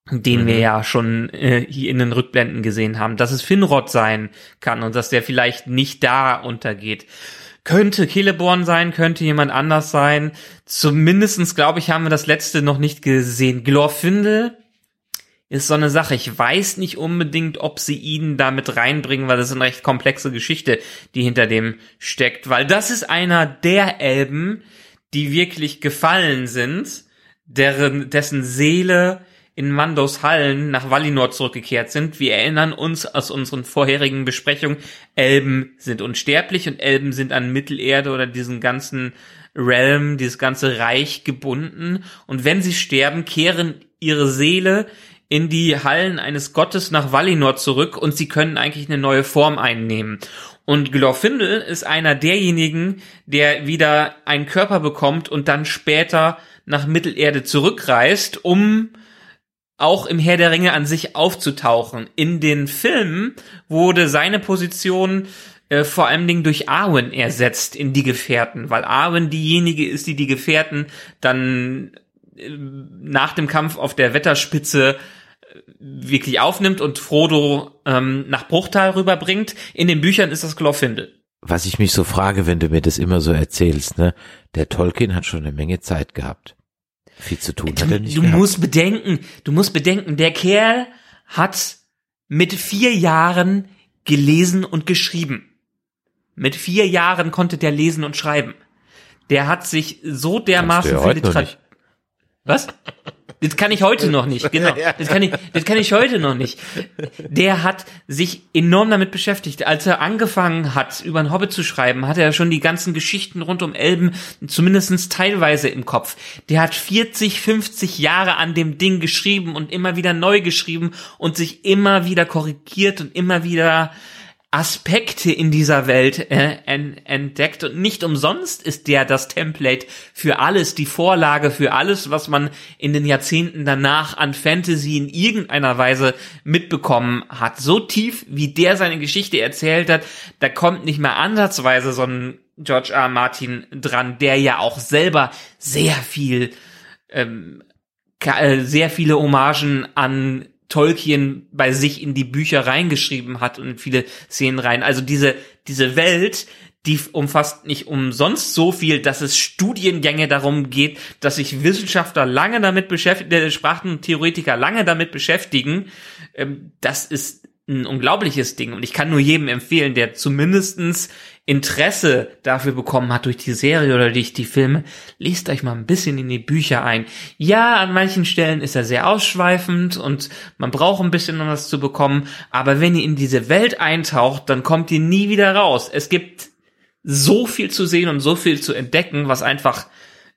den mhm. wir ja schon äh, hier in den Rückblenden gesehen haben, dass es Finrod sein kann und dass der vielleicht nicht da untergeht. Könnte Celeborn sein, könnte jemand anders sein. Zumindestens glaube ich, haben wir das letzte noch nicht gesehen. Glorfindel ist so eine Sache. Ich weiß nicht unbedingt, ob sie ihn damit reinbringen, weil das ist eine recht komplexe Geschichte, die hinter dem steckt. Weil das ist einer der Elben, die wirklich gefallen sind, deren, dessen Seele in Mandos Hallen nach Valinor zurückgekehrt sind. Wir erinnern uns aus unseren vorherigen Besprechungen, Elben sind unsterblich und Elben sind an Mittelerde oder diesen ganzen Realm, dieses ganze Reich gebunden. Und wenn sie sterben, kehren ihre Seele in die Hallen eines Gottes nach Valinor zurück und sie können eigentlich eine neue Form einnehmen. Und Glorfindel ist einer derjenigen, der wieder einen Körper bekommt und dann später nach Mittelerde zurückreist, um auch im Herr der Ringe an sich aufzutauchen. In den Filmen wurde seine Position äh, vor allen Dingen durch Arwen ersetzt in die Gefährten, weil Arwen diejenige ist, die die Gefährten dann äh, nach dem Kampf auf der Wetterspitze wirklich aufnimmt und Frodo ähm, nach Bruchtal rüberbringt. In den Büchern ist das Glorfindel. Was ich mich so frage, wenn du mir das immer so erzählst, ne? Der Tolkien hat schon eine Menge Zeit gehabt. Viel zu tun du, hat er nicht Du gehabt. musst bedenken, du musst bedenken, der Kerl hat mit vier Jahren gelesen und geschrieben. Mit vier Jahren konnte der lesen und schreiben. der hat sich so dermaßen für heute noch Literat- nicht. Was? Das kann ich heute noch nicht, genau. Das kann ich, das kann ich heute noch nicht. Der hat sich enorm damit beschäftigt. Als er angefangen hat, über ein Hobbit zu schreiben, hat er schon die ganzen Geschichten rund um Elben zumindestens teilweise im Kopf. Der hat 40, 50 Jahre an dem Ding geschrieben und immer wieder neu geschrieben und sich immer wieder korrigiert und immer wieder Aspekte in dieser Welt äh, en entdeckt und nicht umsonst ist der das Template für alles, die Vorlage für alles, was man in den Jahrzehnten danach an Fantasy in irgendeiner Weise mitbekommen hat. So tief, wie der seine Geschichte erzählt hat, da kommt nicht mehr ansatzweise so ein George R. Martin dran, der ja auch selber sehr viel ähm, äh, sehr viele Hommagen an Tolkien bei sich in die Bücher reingeschrieben hat und in viele Szenen rein. Also diese, diese Welt, die umfasst nicht umsonst so viel, dass es Studiengänge darum geht, dass sich Wissenschaftler lange damit beschäftigen, äh, Sprachentheoretiker lange damit beschäftigen. Ähm, das ist ein unglaubliches Ding und ich kann nur jedem empfehlen, der zumindestens Interesse dafür bekommen hat durch die Serie oder durch die Filme, lest euch mal ein bisschen in die Bücher ein. Ja, an manchen Stellen ist er sehr ausschweifend und man braucht ein bisschen, um das zu bekommen, aber wenn ihr in diese Welt eintaucht, dann kommt ihr nie wieder raus. Es gibt so viel zu sehen und so viel zu entdecken, was einfach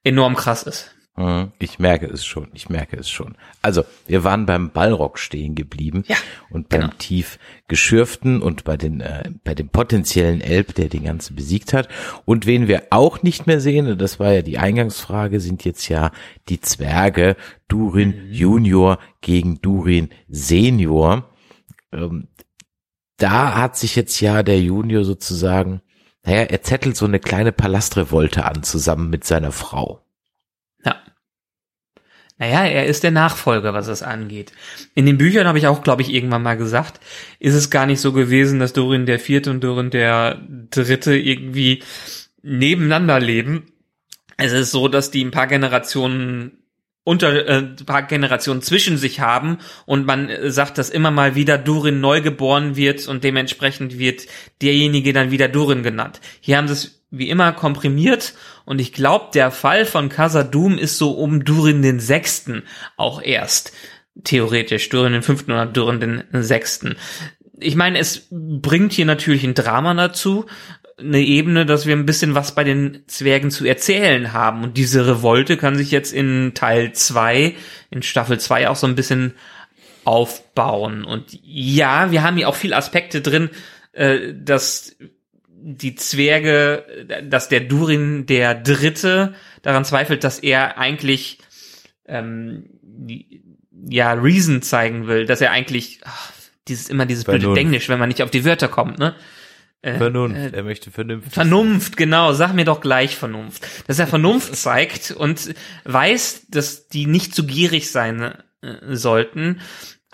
enorm krass ist. Mhm, Ich merke es schon, ich merke es schon. Also, wir waren beim Ballrock stehen geblieben Ja, und beim genau. tief geschürften und bei den äh, bei dem potenziellen Elb, der den ganzen besiegt hat. Und wen wir auch nicht mehr sehen, und das war ja die Eingangsfrage, sind jetzt ja die Zwerge Durin Junior gegen Durin Senior. Ähm, da hat sich jetzt ja der Junior sozusagen, naja, er zettelt so eine kleine Palastrevolte an, zusammen mit seiner Frau. Ja. Naja, er ist der Nachfolger, was es angeht. In den Büchern habe ich auch, glaube ich, irgendwann mal gesagt, ist es gar nicht so gewesen, dass Dorin der Vierte und Dorin der Dritte irgendwie nebeneinander leben. Es ist so, dass die ein paar Generationen unter äh, ein paar Generationen zwischen sich haben und man sagt, dass immer mal wieder Durin neu geboren wird und dementsprechend wird derjenige dann wieder Durin genannt. Hier haben sie es wie immer komprimiert und ich glaube, der Fall von Khazad-dûm ist so um Durin den Sechsten auch erst theoretisch Durin den Fünften oder Durin den Sechsten. Ich meine, es bringt hier natürlich ein Drama dazu, eine Ebene, dass wir ein bisschen was bei den Zwergen zu erzählen haben. Und diese Revolte kann sich jetzt in Teil zwei, in Staffel zwei auch so ein bisschen aufbauen. Und ja, wir haben hier auch viele Aspekte drin, äh, dass die Zwerge, dass der Durin der Dritte daran zweifelt, dass er eigentlich ähm, ja Reason zeigen will, dass er eigentlich ach, dieses immer dieses blöde Vernunft. Englisch, wenn man nicht auf die Wörter kommt, ne? Äh, Vernunft, äh, er möchte vernünftig. Vernunft, genau, sag mir doch gleich Vernunft. Dass er Vernunft [laughs] zeigt und weiß, dass die nicht zu gierig sein äh, sollten.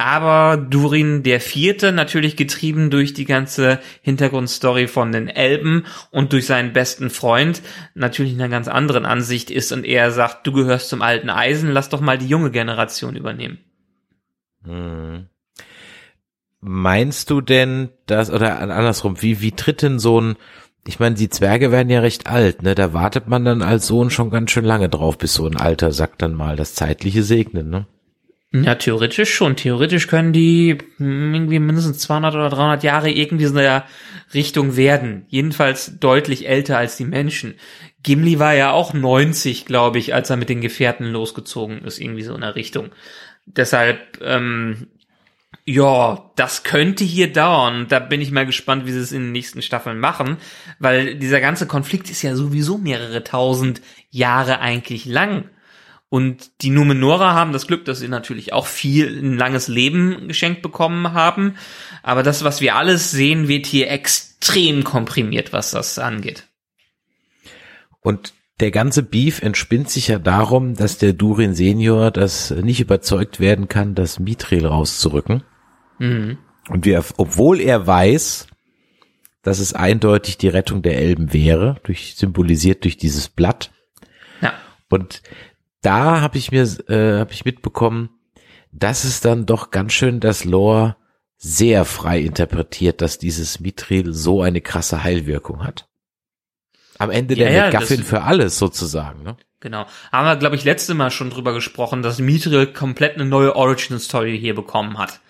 Aber Durin der Vierte, natürlich getrieben durch die ganze Hintergrundstory von den Elben und durch seinen besten Freund, natürlich in einer ganz anderen Ansicht ist und er sagt, du gehörst zum alten Eisen, lass doch mal die junge Generation übernehmen. Hm. Meinst du denn, dass, oder andersrum, wie, wie tritt denn so ein, ich meine, die Zwerge werden ja recht alt, ne? Da wartet man dann als Sohn schon ganz schön lange drauf, bis so ein alter Sack dann mal das Zeitliche segnet, ne? Ja, theoretisch schon. Theoretisch können die hm, irgendwie mindestens 200 oder 300 Jahre irgendwie in der Richtung werden. Jedenfalls deutlich älter als die Menschen. Gimli war ja auch 90, glaube ich, als er mit den Gefährten losgezogen ist, irgendwie so in der Richtung. Deshalb, ähm, ja, das könnte hier dauern. Da bin ich mal gespannt, wie sie es in den nächsten Staffeln machen, weil dieser ganze Konflikt ist ja sowieso mehrere tausend Jahre eigentlich lang. Und die Numenora haben das Glück, dass sie natürlich auch viel, ein langes Leben geschenkt bekommen haben. Aber das, was wir alles sehen, wird hier extrem komprimiert, was das angeht. Und der ganze Beef entspinnt sich ja darum, dass der Durin Senior das nicht überzeugt werden kann, das Mithril rauszurücken. Mhm. Und wir, obwohl er weiß, dass es eindeutig die Rettung der Elben wäre, durch, symbolisiert durch dieses Blatt. Ja. Und da habe ich mir, äh, habe ich mitbekommen, dass es dann doch ganz schön das Lore sehr frei interpretiert, dass dieses Mithril so eine krasse Heilwirkung hat. am Ende Ja, der ja, McGuffin für alles sozusagen. Ne? Genau. Haben wir, glaube ich, letzte Mal schon drüber gesprochen, dass Mithril komplett eine neue Origin-Story hier bekommen hat.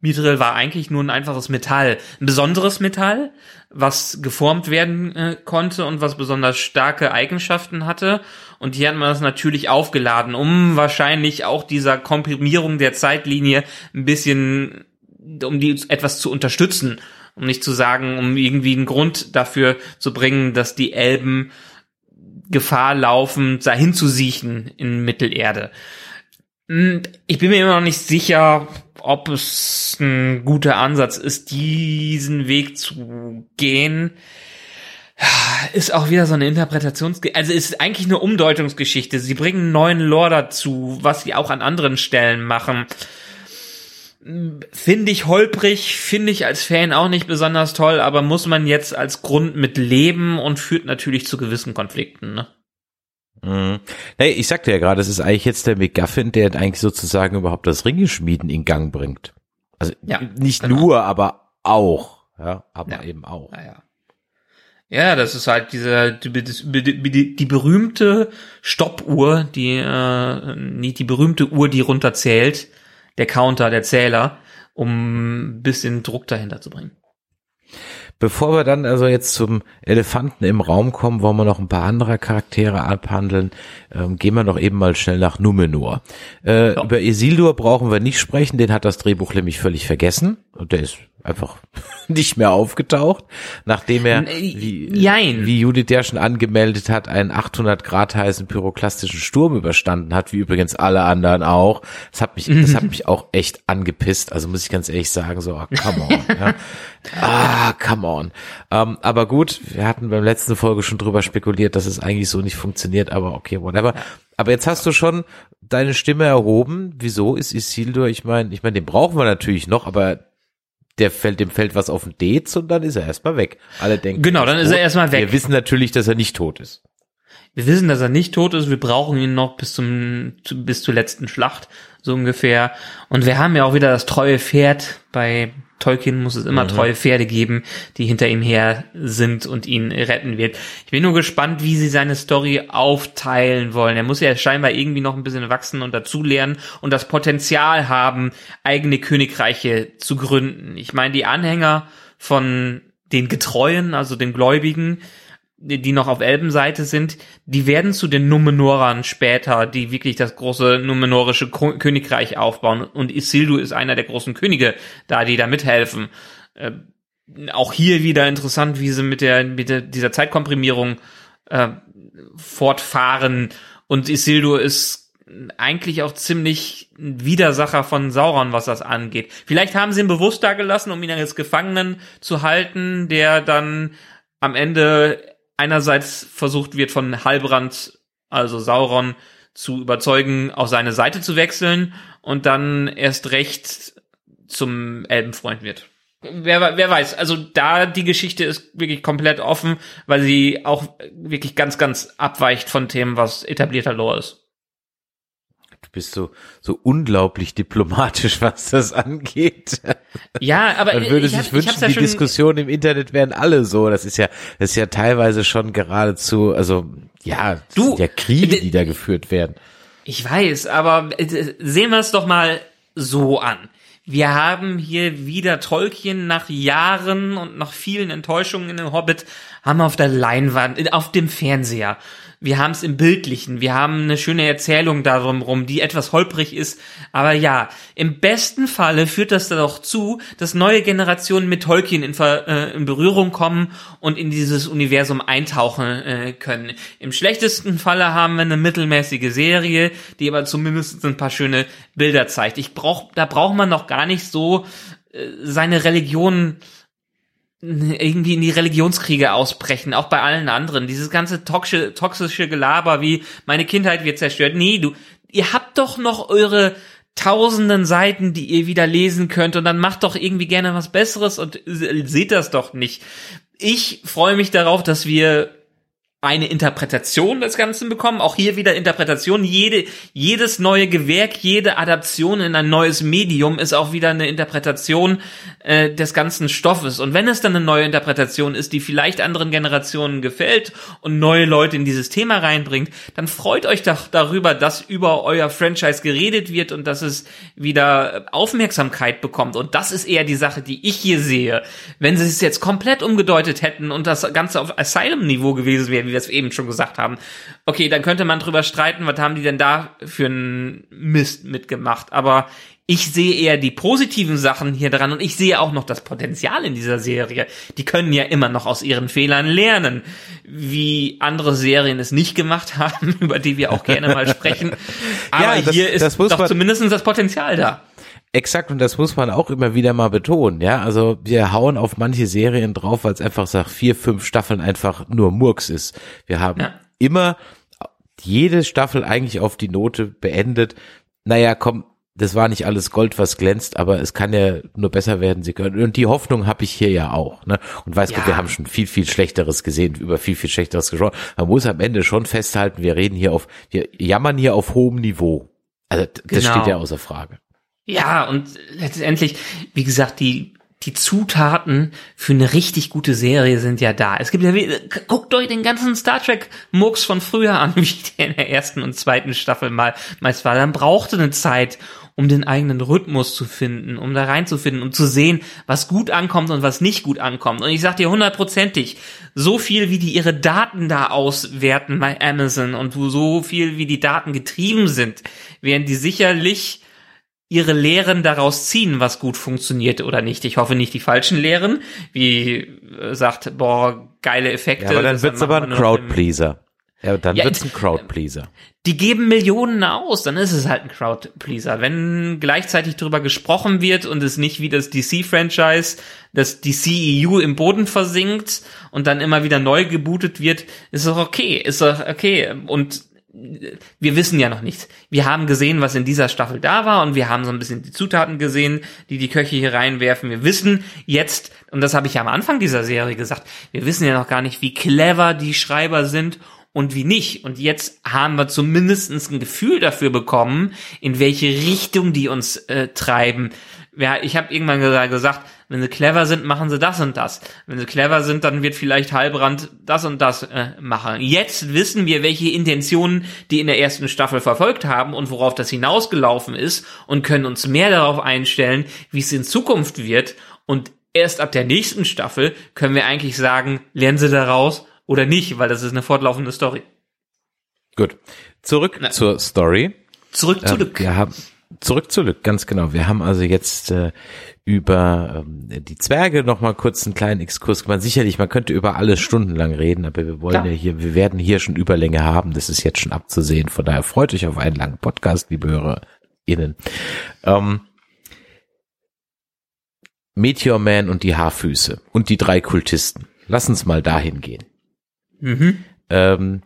Mithril war eigentlich nur ein einfaches Metall. Ein besonderes Metall, was geformt werden äh, konnte und was besonders starke Eigenschaften hatte. Und hier hat man das natürlich aufgeladen, um wahrscheinlich auch dieser Komprimierung der Zeitlinie ein bisschen, um die etwas zu unterstützen. Um nicht zu sagen, um irgendwie einen Grund dafür zu bringen, dass die Elben Gefahr laufen, dahin zu siechen in Mittelerde. Hm, Ich bin mir immer noch nicht sicher, ob es ein guter Ansatz ist, diesen Weg zu gehen. Ist auch wieder so eine Interpretations... Also ist eigentlich eine Umdeutungsgeschichte. Sie bringen einen neuen Lore dazu, was sie auch an anderen Stellen machen. Finde ich holprig, finde ich als Fan auch nicht besonders toll, aber muss man jetzt als Grund mit leben und führt natürlich zu gewissen Konflikten. Ne? Mhm. Nee, ich sagte ja gerade, es ist eigentlich jetzt der McGuffin, der eigentlich sozusagen überhaupt das Ringeschmieden in Gang bringt. Also Ja, nicht genau. nur, aber auch. Ja, aber Ja. eben auch. Naja. Ja, das ist halt diese die, die, die, die berühmte Stoppuhr, die äh, nicht die berühmte Uhr, die runterzählt, der Counter, der Zähler, um ein bisschen Druck dahinter zu bringen. Bevor wir dann also jetzt zum Elefanten im Raum kommen, wollen wir noch ein paar andere Charaktere abhandeln. Ähm, gehen wir noch eben mal schnell nach Numenor. Äh, Ja. Über Isildur brauchen wir nicht sprechen, den hat das Drehbuch nämlich völlig vergessen. Und der ist einfach [laughs] nicht mehr aufgetaucht, nachdem er, Nee, wie, jein. wie Judith ja schon angemeldet hat, einen 800 Grad heißen pyroklastischen Sturm überstanden hat, wie übrigens alle anderen auch. Das hat mich, das hat [laughs] mich auch echt angepisst. Also muss ich ganz ehrlich sagen, so, ah, come on. ja. [laughs] Ah, come on. Ähm, aber gut, wir hatten beim letzten Folge schon drüber spekuliert, dass es eigentlich so nicht funktioniert, aber okay, whatever. Aber jetzt hast du schon deine Stimme erhoben. Wieso ist Isildur? Ich meine, ich meine, den brauchen wir natürlich noch, aber der fällt, dem fällt was auf den Dates und dann ist er erstmal weg. Alle denken. Genau, dann ist er erstmal weg. Wir wissen natürlich, dass er nicht tot ist. Wir wissen, dass er nicht tot ist. Wir brauchen ihn noch bis zum zu, bis zur letzten Schlacht so ungefähr. Und wir haben ja auch wieder das treue Pferd. Bei Tolkien muss es immer treue Pferde geben, die hinter ihm her sind und ihn retten wird. Ich bin nur gespannt, wie sie seine Story aufteilen wollen. Er muss ja scheinbar irgendwie noch ein bisschen wachsen und dazulernen und das Potenzial haben, eigene Königreiche zu gründen. Ich meine, die Anhänger von den Getreuen, also den Gläubigen, die noch auf Elbenseite sind, die werden zu den Numenorern später, die wirklich das große numenorische Königreich aufbauen. Und Isildur ist einer der großen Könige da, die da mithelfen. Äh, auch hier wieder interessant, wie sie mit der, mit der dieser Zeitkomprimierung äh, fortfahren. Und Isildur ist eigentlich auch ziemlich ein Widersacher von Sauron, was das angeht. Vielleicht haben sie ihn bewusst da gelassen, um ihn als Gefangenen zu halten, der dann am Ende einerseits versucht wird von Halbrand, also Sauron, zu überzeugen, auf seine Seite zu wechseln und dann erst recht zum Elbenfreund wird. Wer, wer weiß, also da die Geschichte ist wirklich komplett offen, weil sie auch wirklich ganz, ganz abweicht von Themen, was etablierter Lore ist. Du bist so, so unglaublich diplomatisch, [laughs] was das angeht. Ja, aber Man würde ich hab, sich wünschen, ja die Diskussionen im Internet wären alle so. Das ist ja, das ist ja teilweise schon geradezu, also, ja, Du, ja Kriege, die da geführt werden. Ich weiß, aber äh, sehen wir es doch mal so an. Wir haben hier wieder Tolkien nach Jahren und nach vielen Enttäuschungen in dem Hobbit, haben wir auf der Leinwand, äh, auf dem Fernseher. Wir haben es im Bildlichen, wir haben eine schöne Erzählung darum rum, die etwas holprig ist. Aber ja, im besten Falle führt das doch zu, dass neue Generationen mit Tolkien in, äh, in Berührung kommen und in dieses Universum eintauchen äh, können. Im schlechtesten Falle haben wir eine mittelmäßige Serie, die aber zumindest ein paar schöne Bilder zeigt. Ich brauch, da braucht man noch gar nicht so äh, seine Religion irgendwie in die Religionskriege ausbrechen, auch bei allen anderen. Dieses ganze toxische, toxische Gelaber wie meine Kindheit wird zerstört. Nee, du, ihr habt doch noch eure tausenden Seiten, die ihr wieder lesen könnt und dann macht doch irgendwie gerne was Besseres und se- seht das doch nicht. Ich freue mich darauf, dass wir eine Interpretation des Ganzen bekommen. Auch hier wieder Interpretation. Jede, jedes neue Gewerk, jede Adaption in ein neues Medium ist auch wieder eine Interpretation äh, des ganzen Stoffes. Und wenn es dann eine neue Interpretation ist, die vielleicht anderen Generationen gefällt und neue Leute in dieses Thema reinbringt, dann freut euch doch darüber, dass über euer Franchise geredet wird und dass es wieder Aufmerksamkeit bekommt. Und das ist eher die Sache, die ich hier sehe. Wenn sie es jetzt komplett umgedeutet hätten und das Ganze auf Asylum-Niveau gewesen wäre, wie wir es eben schon gesagt haben. Okay, dann könnte man drüber streiten, was haben die denn da für einen Mist mitgemacht. Aber ich sehe eher die positiven Sachen hier dran und ich sehe auch noch das Potenzial in dieser Serie. Die können ja immer noch aus ihren Fehlern lernen, wie andere Serien es nicht gemacht [laughs] haben, über die wir auch gerne mal sprechen. Aber Ja, das- hier ist doch zumindest das Potenzial da. Exakt, und das muss man auch immer wieder mal betonen, ja. Also wir hauen auf manche Serien drauf, weil es einfach nach vier, fünf Staffeln einfach nur Murks ist. Wir haben Ja. immer jede Staffel eigentlich auf die Note beendet. Naja, komm, das war nicht alles Gold, was glänzt, aber es kann ja nur besser werden. Sie können. Und die Hoffnung habe ich hier ja auch. Ne? Und weiß Gott, Ja. wir haben schon viel, viel Schlechteres gesehen, über viel, viel Schlechteres gesprochen. Man muss am Ende schon festhalten, wir reden hier auf, wir jammern hier auf hohem Niveau. Also das Genau. steht ja außer Frage. Ja, und letztendlich, wie gesagt, die, die Zutaten für eine richtig gute Serie sind ja da. Es gibt ja, guckt euch den ganzen Star Trek Murks von früher an, [laughs] wie der in der ersten und zweiten Staffel mal meist war. Dann brauchte eine Zeit, um den eigenen Rhythmus zu finden, um da reinzufinden und zu sehen, was gut ankommt und was nicht gut ankommt. Und ich sag dir hundertprozentig, so viel wie die ihre Daten da auswerten bei Amazon und so viel wie die Daten getrieben sind, werden die sicherlich ihre Lehren daraus ziehen, was gut funktioniert oder nicht. Ich hoffe nicht die falschen Lehren, wie äh, sagt, boah, geile Effekte. Ja, aber dann wird's aber ein Crowdpleaser. Ja, dann Ja, wird's ein Crowdpleaser. Die geben Millionen aus, dann ist es halt ein Crowdpleaser. Wenn gleichzeitig darüber gesprochen wird und es nicht wie das DC-Franchise, das DCEU im Boden versinkt und dann immer wieder neu gebootet wird, ist doch okay, ist doch okay. Und wir wissen ja noch nichts. Wir haben gesehen, was in dieser Staffel da war und wir haben so ein bisschen die Zutaten gesehen, die die Köche hier reinwerfen. Wir wissen jetzt, und das habe ich ja am Anfang dieser Serie gesagt, wir wissen ja noch gar nicht, wie clever die Schreiber sind und wie nicht. Und jetzt haben wir zumindest ein Gefühl dafür bekommen, in welche Richtung die uns äh, treiben. Ja, ich habe irgendwann gesa- gesagt, wenn sie clever sind, machen sie das und das. Wenn sie clever sind, dann wird vielleicht Heilbrand das und das äh, machen. Jetzt wissen wir, welche Intentionen die in der ersten Staffel verfolgt haben und worauf das hinausgelaufen ist und können uns mehr darauf einstellen, wie es in Zukunft wird. Und erst ab der nächsten Staffel können wir eigentlich sagen, lernen sie daraus oder nicht, weil das ist eine fortlaufende Story. Gut. Zurück Na. zur Story. Zurück zu Ähm, wir haben zurück zu Lück, ganz genau. Wir haben also jetzt äh, über ähm, die Zwerge noch mal kurz einen kleinen Exkurs gemacht. Sicherlich, man könnte über alles stundenlang reden, aber wir wollen Klar. ja hier, wir werden hier schon Überlänge haben. Das ist jetzt schon abzusehen. Von daher freut euch auf einen langen Podcast, liebe HörerInnen. Ähm, Meteor Man und die Haarfüße und die drei Kultisten. Lass uns mal dahin gehen. Mhm. Ähm,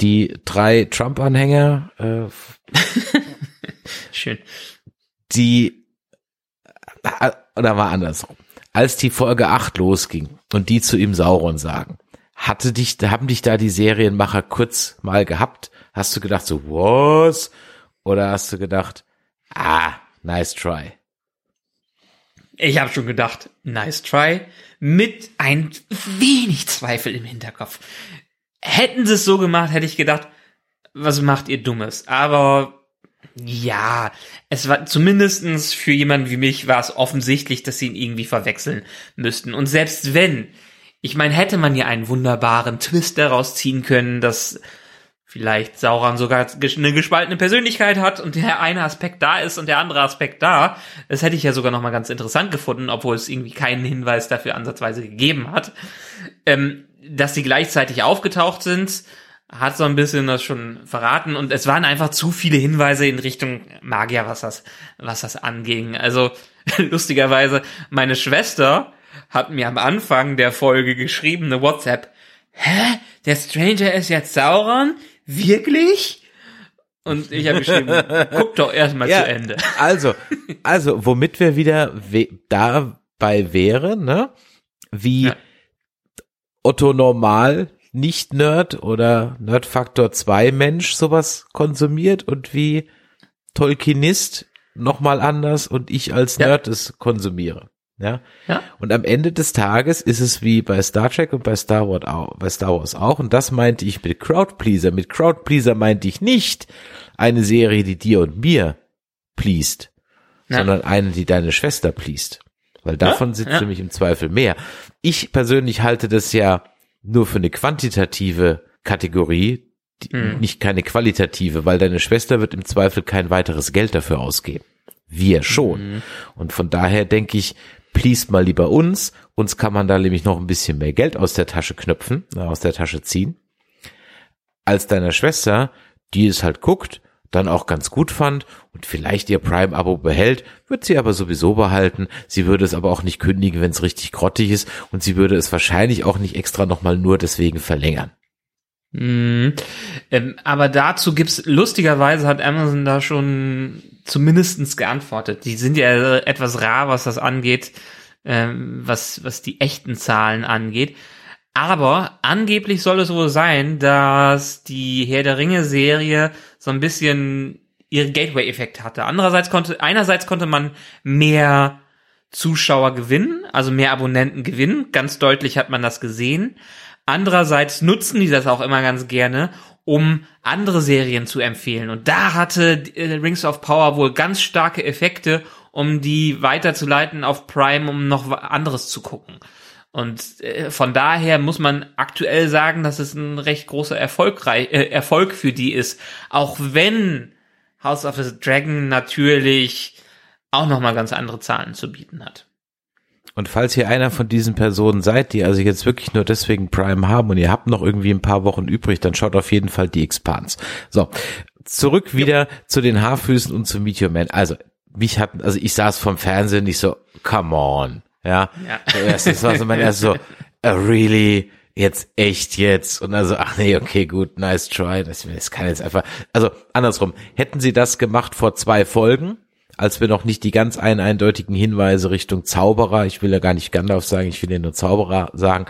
die drei Trump-Anhänger, äh, [laughs] Schön. die äh, oder war andersrum. Als die Folge 8 losging und die zu ihm Sauron sagen, hatte dich, haben dich da die Serienmacher kurz mal gehabt? Hast du gedacht so, was? Oder hast du gedacht, ah, nice try? Ich habe schon gedacht, nice try, mit ein wenig Zweifel im Hinterkopf. Hätten sie es so gemacht, hätte ich gedacht, was macht ihr Dummes? Aber ja, es war zumindestens für jemanden wie mich war es offensichtlich, dass sie ihn irgendwie verwechseln müssten. Und selbst wenn, ich meine, hätte man ja einen wunderbaren Twist daraus ziehen können, dass vielleicht Sauron sogar eine gespaltene Persönlichkeit hat und der eine Aspekt da ist und der andere Aspekt da. Das hätte ich ja sogar noch mal ganz interessant gefunden, obwohl es irgendwie keinen Hinweis dafür ansatzweise gegeben hat. Ähm, dass sie gleichzeitig aufgetaucht sind, hat so ein bisschen das schon verraten und es waren einfach zu viele Hinweise in Richtung Magier, was das, was das anging. Also [laughs] lustigerweise, meine Schwester hat mir am Anfang der Folge geschrieben, eine WhatsApp, hä, der Stranger ist jetzt Sauron? Wirklich? Und ich habe geschrieben, [laughs] guck doch erstmal zu Ende. [laughs] Also, also, womit wir wieder we dabei wären, ne? Wie Ja. Otto Normal Nicht-Nerd oder Nerd-Faktor 2 Mensch sowas konsumiert und wie Tolkienist nochmal anders und ich als Ja. Nerd es konsumiere. Ja? Ja. Und am Ende des Tages ist es wie bei Star Trek und bei Star Wars auch, bei Star Wars auch. Und das meinte ich mit Crowdpleaser. Mit Crowdpleaser meinte ich nicht eine Serie, die dir und mir pleased, Ja. sondern eine, die deine Schwester pleased. Weil davon sitzt ja. nämlich im Zweifel mehr. Ich persönlich halte das ja nur für eine quantitative Kategorie, Hm. nicht keine qualitative, weil deine Schwester wird im Zweifel kein weiteres Geld dafür ausgeben. Wir schon. Mhm. Und von daher denke ich, please mal lieber uns. Uns kann man da nämlich noch ein bisschen mehr Geld aus der Tasche knöpfen, äh, aus der Tasche ziehen, als deiner Schwester, die es halt guckt, dann auch ganz gut fand und vielleicht ihr Prime-Abo behält, wird sie aber sowieso behalten. Sie würde es aber auch nicht kündigen, wenn es richtig grottig ist und sie würde es wahrscheinlich auch nicht extra nochmal nur deswegen verlängern. Mhm. Ähm, aber dazu gibt's lustigerweise hat Amazon da schon zumindestens geantwortet. Die sind ja etwas rar, was das angeht, ähm, was was die echten Zahlen angeht. Aber angeblich soll es wohl sein, dass die Herr der Ringe Serie so ein bisschen ihre Gateway-Effekt hatte. Andererseits konnte einerseits konnte man mehr Zuschauer gewinnen, also mehr Abonnenten gewinnen. Ganz deutlich hat man das gesehen. Andererseits nutzen die das auch immer ganz gerne, um andere Serien zu empfehlen. Und da hatte äh, Rings of Power wohl ganz starke Effekte, um die weiterzuleiten auf Prime, um noch anderes zu gucken. Und äh, von daher muss man aktuell sagen, dass es ein recht großer Erfolgreich, äh, Erfolg für die ist. Auch wenn House of the Dragon natürlich auch nochmal ganz andere Zahlen zu bieten hat. Und falls ihr einer von diesen Personen seid, die also jetzt wirklich nur deswegen Prime haben und ihr habt noch irgendwie ein paar Wochen übrig, dann schaut auf jeden Fall die Expans. So, zurück wieder zu den Haarfüßen und zu Meteor Man. Also, mich hat, also ich saß vom Fernsehen nicht so, come on, ja. Ja. Das, war so mein erst so, uh, really, jetzt echt jetzt und also ach nee okay gut nice try das, das kann jetzt einfach also andersrum hätten sie das gemacht vor zwei Folgen als wir noch nicht die ganz ein eindeutigen Hinweise Richtung Zauberer, ich will ja gar nicht Gandalf sagen, ich will ja nur Zauberer sagen,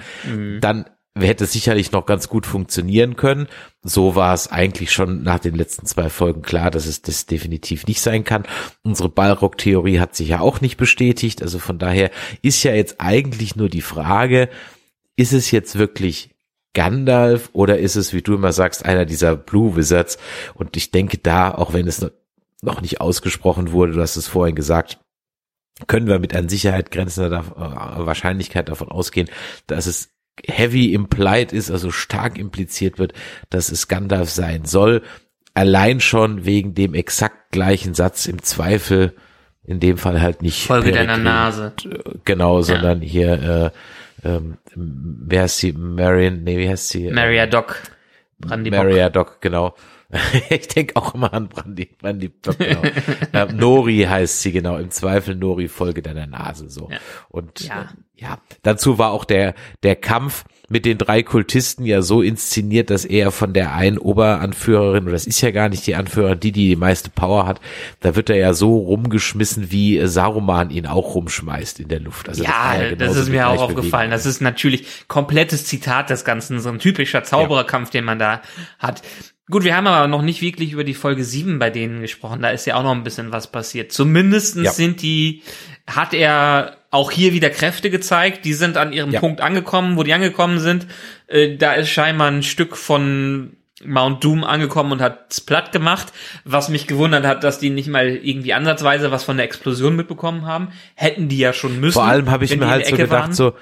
dann hätte sicherlich noch ganz gut funktionieren können. So war es eigentlich schon nach den letzten zwei Folgen klar, dass es das definitiv nicht sein kann. Unsere Ballrock-Theorie hat sich ja auch nicht bestätigt. Also von daher ist ja jetzt eigentlich nur die Frage, ist es jetzt wirklich Gandalf oder ist es, wie du immer sagst, einer dieser Blue Wizards? Und ich denke da, auch wenn es noch nicht ausgesprochen wurde, du hast es vorhin gesagt, können wir mit an Sicherheit grenzender Wahrscheinlichkeit davon ausgehen, dass es heavy implied ist, also stark impliziert wird, dass es Gandalf sein soll. Allein schon wegen dem exakt gleichen Satz im Zweifel, in dem Fall halt nicht. Folge deiner Peregrin, Nase. Genau, sondern hier, äh, ähm, wer heißt sie? Marion, nee, wie heißt sie? Maria Doc. Brandy. Maria Doc, genau. [laughs] ich denke auch immer an Brandy, Brandy genau. [laughs] ähm, Nori heißt sie, genau. Im Zweifel Nori, Folge deiner Nase, so. Ja. Und Ja. ja. ja, dazu war auch der, der Kampf mit den drei Kultisten ja so inszeniert, dass er von der einen Oberanführerin, oder das ist ja gar nicht die Anführerin, die, die die meiste Power hat, da wird er ja so rumgeschmissen, wie äh, Saruman ihn auch rumschmeißt in der Luft. Also Ja, das genauso ist die mir auch aufgefallen. Das ist natürlich komplettes Zitat des Ganzen, so ein typischer Zaubererkampf, den man da hat. Gut, wir haben aber noch nicht wirklich über die Folge 7 bei denen gesprochen. Da ist ja auch noch ein bisschen was passiert. Zumindestens Ja. sind die, hat er auch hier wieder Kräfte gezeigt. Die sind an ihrem Ja. Punkt angekommen, wo die angekommen sind. Äh, da ist scheinbar ein Stück von Mount Doom angekommen und hat's platt gemacht, was mich gewundert hat, dass die nicht mal irgendwie ansatzweise was von der Explosion mitbekommen haben. Hätten die ja schon müssen. Vor allem habe ich mir halt so gedacht, waren. so,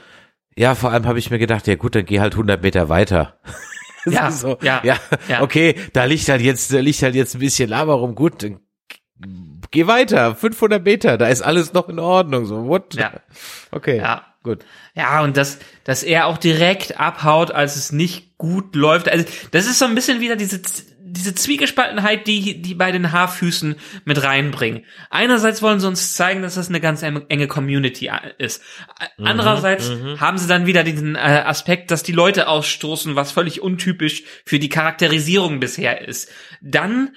ja, vor allem habe ich mir gedacht, ja gut, dann geh halt 100 Meter weiter. [laughs] Ja, so, ja, ja, ja. okay, da liegt halt jetzt, da liegt halt jetzt ein bisschen Lava rum, gut, dann geh weiter, 500 Meter, da ist alles noch in Ordnung, so, what? Ja. Okay, Ja. gut. Ja, und dass, dass er auch direkt abhaut, als es nicht gut läuft. Also, das ist so ein bisschen wieder diese, diese Zwiegespaltenheit, die, die bei den Haarfüßen mit reinbringen. Einerseits wollen sie uns zeigen, dass das eine ganz enge Community ist. Andererseits haben sie dann wieder diesen äh, Aspekt, dass die Leute ausstoßen, was völlig untypisch für die Charakterisierung bisher ist. Dann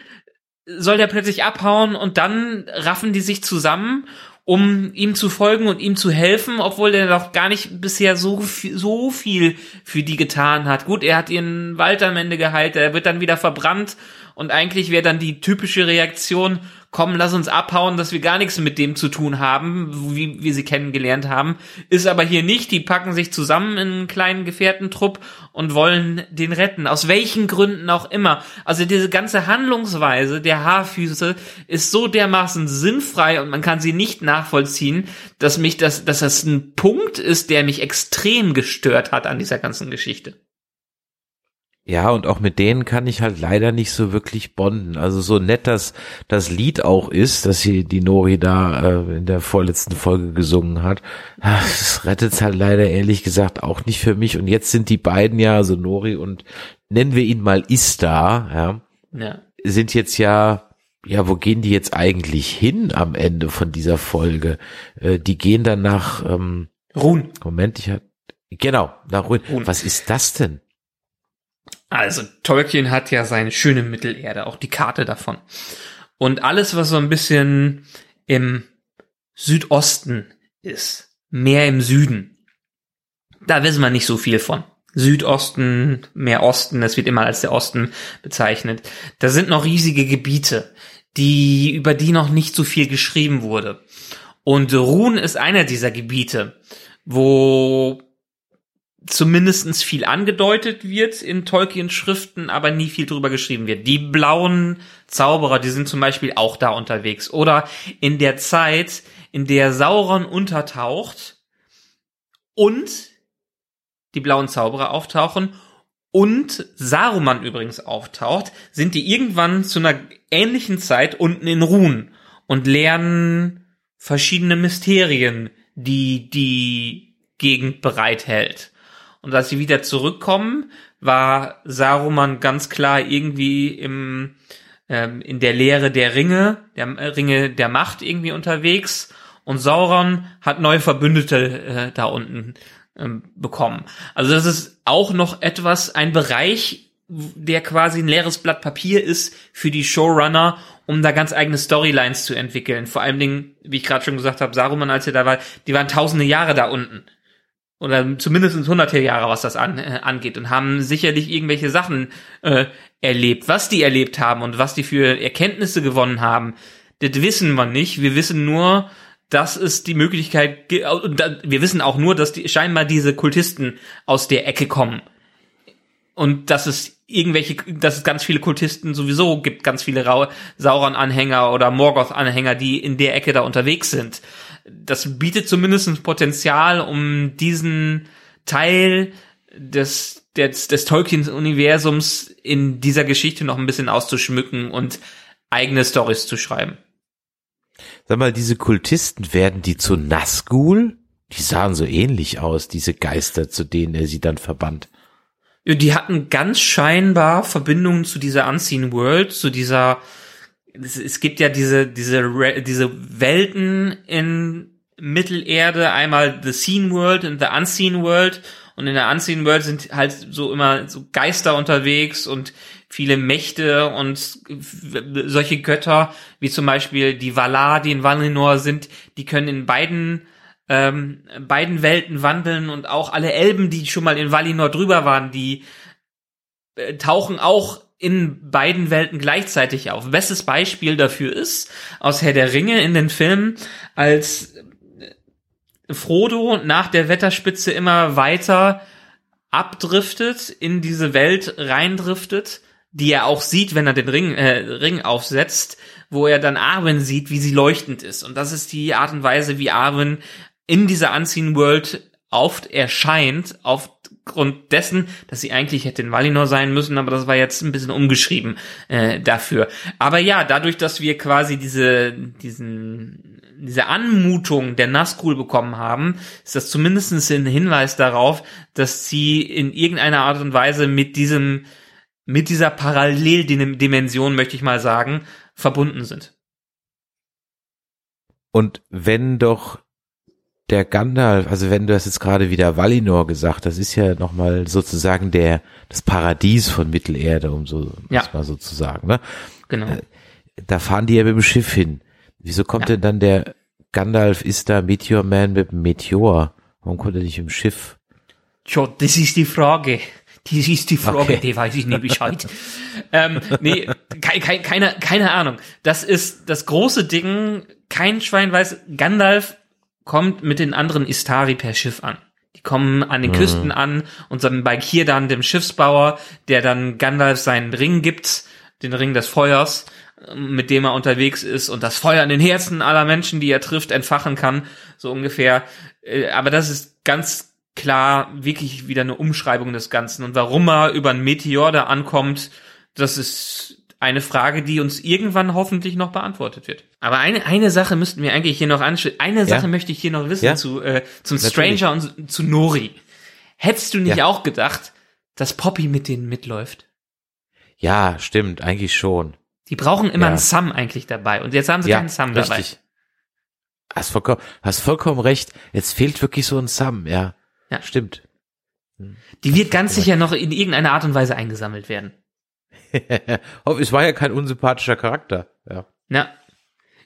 soll der plötzlich abhauen und dann raffen die sich zusammen um ihm zu folgen und ihm zu helfen, obwohl er doch gar nicht bisher so so viel für die getan hat. Gut, er hat ihren Wald am Ende geheilt, er wird dann wieder verbrannt und eigentlich wäre dann die typische Reaktion, komm, lass uns abhauen, dass wir gar nichts mit dem zu tun haben, wie wir sie kennengelernt haben. Ist aber hier nicht. Die packen sich zusammen in einen kleinen Gefährtentrupp und wollen den retten. Aus welchen Gründen auch immer. Also diese ganze Handlungsweise der Haarfüße ist so dermaßen sinnfrei und man kann sie nicht nachvollziehen, dass mich das, dass das ein Punkt ist, der mich extrem gestört hat an dieser ganzen Geschichte. Ja, und auch mit denen kann ich halt leider nicht so wirklich bonden. Also so nett das, das Lied auch ist, dass sie die Nori da äh, in der vorletzten Folge gesungen hat. Das rettet halt leider ehrlich gesagt auch nicht für mich. Und jetzt sind die beiden ja, also Nori und nennen wir ihn mal Ista, ja, Ja. sind jetzt ja, ja, wo gehen die jetzt eigentlich hin am Ende von dieser Folge? Äh, die gehen dann nach, ähm, Ruhen. Moment, ich hab, genau, nach Ruin. Ruin. Was ist das denn? Also Tolkien hat ja seine schöne Mittelerde, auch die Karte davon. Und alles, was so ein bisschen im Südosten ist, mehr im Süden, da wissen wir nicht so viel von. Südosten, mehr Osten, das wird immer als der Osten bezeichnet. Da sind noch riesige Gebiete, die, über die noch nicht so viel geschrieben wurde. Und Ruhn ist einer dieser Gebiete, wo zumindestens viel angedeutet wird in Tolkiens Schriften, aber nie viel drüber geschrieben wird. Die blauen Zauberer, die sind zum Beispiel auch da unterwegs. Oder in der Zeit, in der Sauron untertaucht und die blauen Zauberer auftauchen und Saruman übrigens auftaucht, sind die irgendwann zu einer ähnlichen Zeit unten in Ruhen und lernen verschiedene Mysterien, die die Gegend bereithält. Und als sie wieder zurückkommen, war Saruman ganz klar irgendwie im ähm, in der Lehre der Ringe, der äh, Ringe der Macht irgendwie unterwegs. Und Sauron hat neue Verbündete äh, da unten ähm, bekommen. Also das ist auch noch etwas, ein Bereich, der quasi ein leeres Blatt Papier ist für die Showrunner, um da ganz eigene Storylines zu entwickeln. Vor allen Dingen, wie ich gerade schon gesagt habe, Saruman, als er da war, die waren tausende Jahre da unten oder zumindest hunderte Jahre, was das an, äh, angeht und haben sicherlich irgendwelche Sachen äh, erlebt. Was die erlebt haben und was die für Erkenntnisse gewonnen haben, das wissen wir nicht. Wir wissen nur, dass es die Möglichkeit wir wissen auch nur, dass die, scheinbar diese Kultisten aus der Ecke kommen. Und dass es irgendwelche, dass es ganz viele Kultisten sowieso gibt, ganz viele Sauron-Anhänger oder Morgoth-Anhänger, die in der Ecke da unterwegs sind das bietet zumindest Potenzial, um diesen Teil des, des, des Tolkien-Universums in dieser Geschichte noch ein bisschen auszuschmücken und eigene Stories zu schreiben. Sag mal, diese Kultisten werden die zu Nazgul? Die sahen so ähnlich aus, diese Geister, zu denen er sie dann verbannt. Ja, Die hatten ganz scheinbar Verbindungen zu dieser Unseen World, zu dieser es, es gibt ja diese diese diese Welten in Mittelerde, einmal the Seen World und the Unseen World. Und in der Unseen World sind halt so immer so Geister unterwegs und viele Mächte und solche Götter, wie zum Beispiel die Valar, die in Valinor sind, die können in beiden ähm, beiden Welten wandeln. Und auch alle Elben, die schon mal in Valinor drüber waren, die äh, tauchen auch in beiden Welten gleichzeitig auf. Bestes Beispiel dafür ist aus Herr der Ringe in den Filmen, als äh, Frodo nach der Wetterspitze immer weiter abdriftet, in diese Welt reindriftet, die er auch sieht, wenn er den Ring, äh, Ring aufsetzt, wo er dann Arwen sieht, wie sie leuchtend ist. Und das ist die Art und Weise, wie Arwen in dieser Unseen World oft erscheint, aufgrund dessen, dass sie eigentlich hätte in Valinor sein müssen, aber das war jetzt ein bisschen umgeschrieben äh, dafür. Aber ja, dadurch, dass wir quasi diese, diesen, diese Anmutung der Nazgul bekommen haben, ist das zumindest ein Hinweis darauf, dass sie in irgendeiner Art und Weise mit diesem, mit dieser Paralleldimension, möchte ich mal sagen, verbunden sind. Und wenn doch der Gandalf, also wenn du das jetzt gerade wieder Valinor gesagt, das ist ja nochmal sozusagen der, das Paradies von Mittelerde, um so, Ja. mal so zu sagen, ne? Genau. Da fahren die ja mit dem Schiff hin. Wieso kommt Ja. denn dann der Gandalf ist da Meteor Man mit dem Meteor. Warum kommt er nicht im Schiff? Tja, das ist die Frage. Das ist die Frage, Okay. die weiß ich nicht Bescheid. ähm, nee, kei- kei- keine, keine Ahnung. Das ist das große Ding. Kein Schwein weiß, Gandalf kommt mit den anderen Istari per Schiff an. Die kommen an den Küsten an und dann bei Kirdan, dem Schiffsbauer, der dann Gandalf seinen Ring gibt, den Ring des Feuers, mit dem er unterwegs ist und das Feuer in den Herzen aller Menschen, die er trifft, entfachen kann, so ungefähr. Äh, Aber das ist ganz klar wirklich wieder eine Umschreibung des Ganzen. Und warum er über einen Meteor da ankommt, das ist eine Frage, die uns irgendwann hoffentlich noch beantwortet wird. Aber eine, eine Sache müssten wir eigentlich hier noch anschauen. Eine Sache möchte ich hier noch wissen Ja. zu, äh, zum Natürlich. Stranger und zu Nori. Hättest du nicht Ja. auch gedacht, dass Poppy mit denen mitläuft? Ja, stimmt, eigentlich schon. Die brauchen immer Ja. einen Sam eigentlich dabei. Und jetzt haben sie ja, keinen Sam dabei. richtig. Hast vollkommen, hast vollkommen recht. Jetzt fehlt wirklich so ein Sam, ja. Ja. Stimmt. Die wird ganz sicher noch in irgendeiner Art und Weise eingesammelt werden. [laughs] Es war ja kein unsympathischer Charakter. Ja. Ja.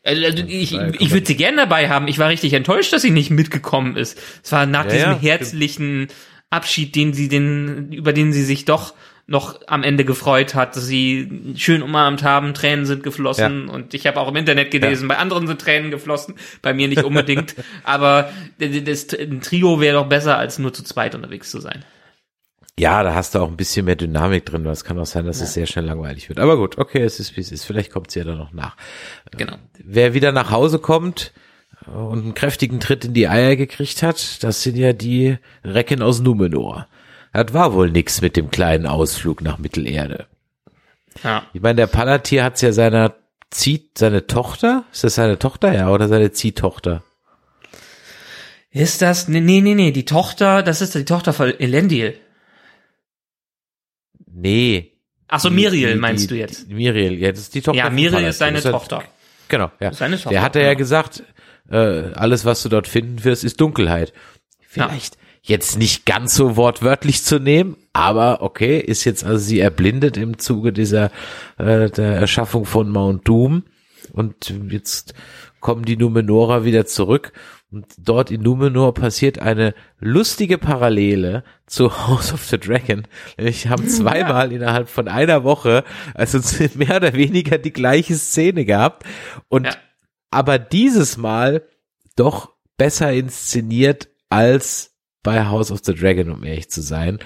Also, also ich, ja ich würde sie gern dabei haben. Ich war richtig enttäuscht, dass sie nicht mitgekommen ist. Es war nach Ja, diesem ja, herzlichen Abschied, den sie den, über den sie sich doch noch am Ende gefreut hat, dass sie schön umarmt haben, Tränen sind geflossen und ich habe auch im Internet gelesen, bei anderen sind Tränen geflossen, bei mir nicht unbedingt, [laughs] aber das, das ein Trio wäre doch besser, als nur zu zweit unterwegs zu sein. Ja, da hast du auch ein bisschen mehr Dynamik drin, weil es kann auch sein, dass es sehr schnell langweilig wird. Aber gut, okay, es ist wie es ist. Vielleicht kommt sie ja dann noch nach. Genau. Wer wieder nach Hause kommt und einen kräftigen Tritt in die Eier gekriegt hat, das sind ja die Recken aus Numenor. Das war wohl nix mit dem kleinen Ausflug nach Mittelerde. Ja. Ich meine, der Palantir hat's ja seiner zieht seine Tochter? Ist das seine Tochter, ja, oder seine Ziehtochter? Ist das? Nee, nee, nee, die Tochter, das ist die Tochter von Elendil. Nee. Ach so, Miriel die- meinst die, du jetzt? Die, Miriel, ja, das ist die Tochter. Ja, Miriel ist seine ja- Tochter. Genau, ja. seine Tochter, Der hatte ja genau. gesagt, äh, alles, was du dort finden wirst, ist Dunkelheit. Vielleicht jetzt nicht ganz so wortwörtlich zu nehmen, aber okay, ist jetzt also sie erblindet im Zuge dieser äh, der Erschaffung von Mount Doom und jetzt kommen die Numenorer wieder zurück und dort in Numenor passiert eine lustige Parallele zu House of the Dragon. Ich haben zweimal innerhalb von einer Woche, also [laughs] mehr oder weniger die gleiche Szene gehabt und Ja. aber dieses Mal doch besser inszeniert als bei House of the Dragon, um ehrlich zu sein.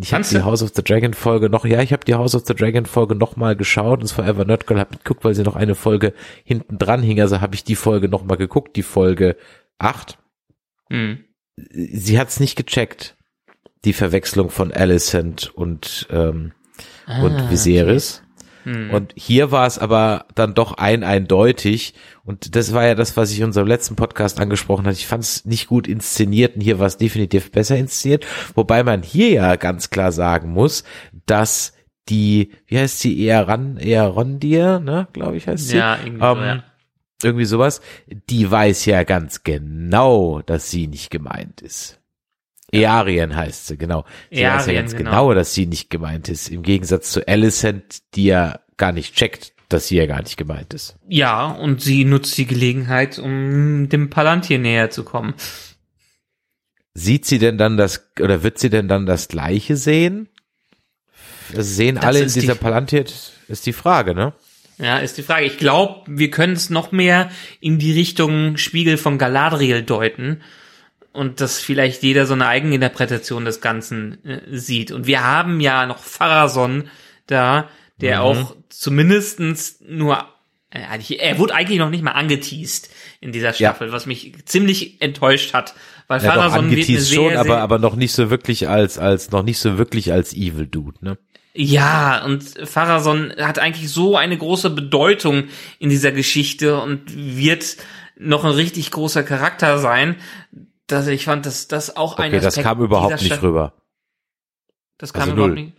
Ich habe die? House of the Dragon Folge noch, ja, ich habe die House of the Dragon Folge noch mal geschaut, das Forever Nerd Girl, hab mitgeguckt, weil sie noch eine Folge hinten dran hing, also habe ich die Folge noch mal geguckt, die Folge 8. Hm. Sie hat's nicht gecheckt, die Verwechslung von Alicent und ähm, und Viserys. Hm. Und hier war es aber dann doch ein eindeutig. Und das war ja das, was ich in unserem letzten Podcast angesprochen hatte. Ich fand es nicht gut inszeniert und hier war es definitiv besser inszeniert. Wobei man hier ja ganz klar sagen muss, dass die, wie heißt sie, Earan, Earondir, ne, glaube ich heißt sie. Ja, irgendwie so, Ähm, ja. Irgendwie sowas. Die weiß ja ganz genau, dass sie nicht gemeint ist. Earien heißt sie, genau. Sie weiß ja Earien, ganz genau. genau, dass sie nicht gemeint ist. Im Gegensatz zu Alicent, die ja gar nicht checkt, dass sie ja gar nicht gemeint ist. Ja, und sie nutzt die Gelegenheit, um dem Palantir näher zu kommen. Sieht sie denn dann das, oder wird sie denn dann das Gleiche sehen? Das sehen Das alle in ist die- dieser Palantir, ist die Frage, ne? Ja, ist die Frage. Ich glaube, wir können es noch mehr in die Richtung Spiegel von Galadriel deuten und dass vielleicht jeder so eine Eigeninterpretation des Ganzen äh, sieht. Und wir haben ja noch Pharason da, der auch zumindestens nur äh, eigentlich- er wurde eigentlich noch nicht mal angeteased in dieser Staffel, was mich ziemlich enttäuscht hat, weil Ja, doch, Pharason wird eine sehr, schon, sehr, aber, aber noch nicht so wirklich als, als, noch nicht so wirklich als Evil Dude, ne? Ja, und Pharason hat eigentlich so eine große Bedeutung in dieser Geschichte und wird noch ein richtig großer Charakter sein, dass ich fand, dass das auch ein Okay, das kam überhaupt nicht rüber. Das kam Also überhaupt null. nicht.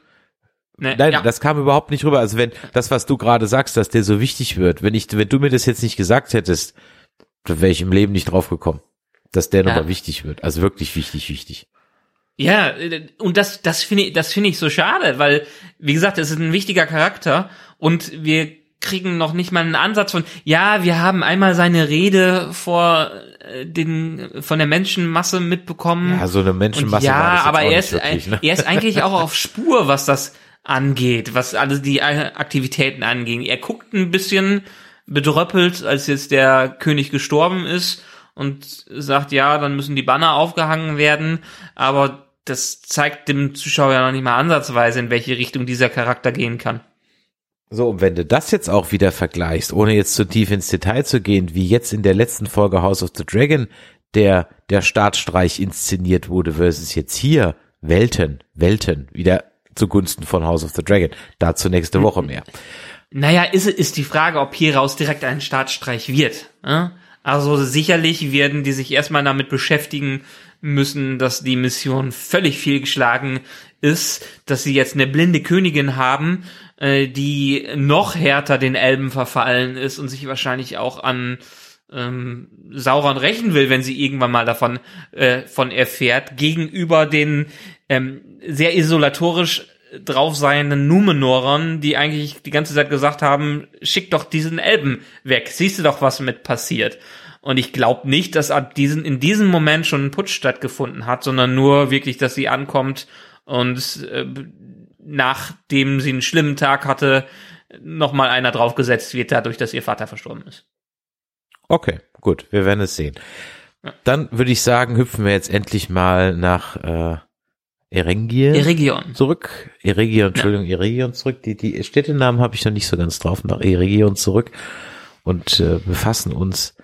Nee, Nein, ja. das kam überhaupt nicht rüber. Also wenn das, was du gerade sagst, dass der so wichtig wird, wenn ich, wenn du mir das jetzt nicht gesagt hättest, dann wäre ich im Leben nicht drauf gekommen, dass der Ja. nochmal wichtig wird. Also wirklich wichtig, wichtig. Ja, und das, das finde ich, das finde ich so schade, weil, wie gesagt, es ist ein wichtiger Charakter und wir kriegen noch nicht mal einen Ansatz von, ja, wir haben einmal seine Rede vor äh, den, von der Menschenmasse mitbekommen. Ja, so eine Menschenmasse Und ja, aber er ist, wirklich, ne? er ist eigentlich auch auf [laughs] Spur, was das angeht, was alle die äh, Aktivitäten angehen. Er guckt ein bisschen bedröppelt, als jetzt der König gestorben ist und sagt, ja, dann müssen die Banner aufgehangen werden, aber das zeigt dem Zuschauer ja noch nicht mal ansatzweise, in welche Richtung dieser Charakter gehen kann. So, und wenn du das jetzt auch wieder vergleichst, ohne jetzt zu tief ins Detail zu gehen, wie jetzt in der letzten Folge House of the Dragon der, der Staatsstreich inszeniert wurde versus jetzt hier Welten, Welten, wieder zugunsten von House of the Dragon. Dazu nächste Woche mehr. Naja, ist, ist die Frage, ob hieraus direkt ein Staatsstreich wird. ne? Also sicherlich werden die sich erstmal damit beschäftigen müssen, dass die Mission völlig fehlgeschlagen ist, dass sie jetzt eine blinde Königin haben, äh, die noch härter den Elben verfallen ist und sich wahrscheinlich auch an ähm, Sauron rächen will, wenn sie irgendwann mal davon äh, von erfährt, gegenüber den ähm, sehr isolatorisch drauf seienden Numenorern, die eigentlich die ganze Zeit gesagt haben, schick doch diesen Elben weg, siehst du doch, was mit passiert. Und ich glaube nicht, dass ab diesen, in diesem Moment schon ein Putsch stattgefunden hat, sondern nur wirklich, dass sie ankommt und äh, nachdem sie einen schlimmen Tag hatte, nochmal einer draufgesetzt wird, dadurch, dass ihr Vater verstorben ist. Okay, gut, wir werden es sehen. Dann würde ich sagen, hüpfen wir jetzt endlich mal nach äh, Erengir Eregion. zurück. Eregion, Entschuldigung, Eregion zurück. Die, die Städtenamen habe ich noch nicht so ganz drauf. Nach Eregion zurück und äh, befassen uns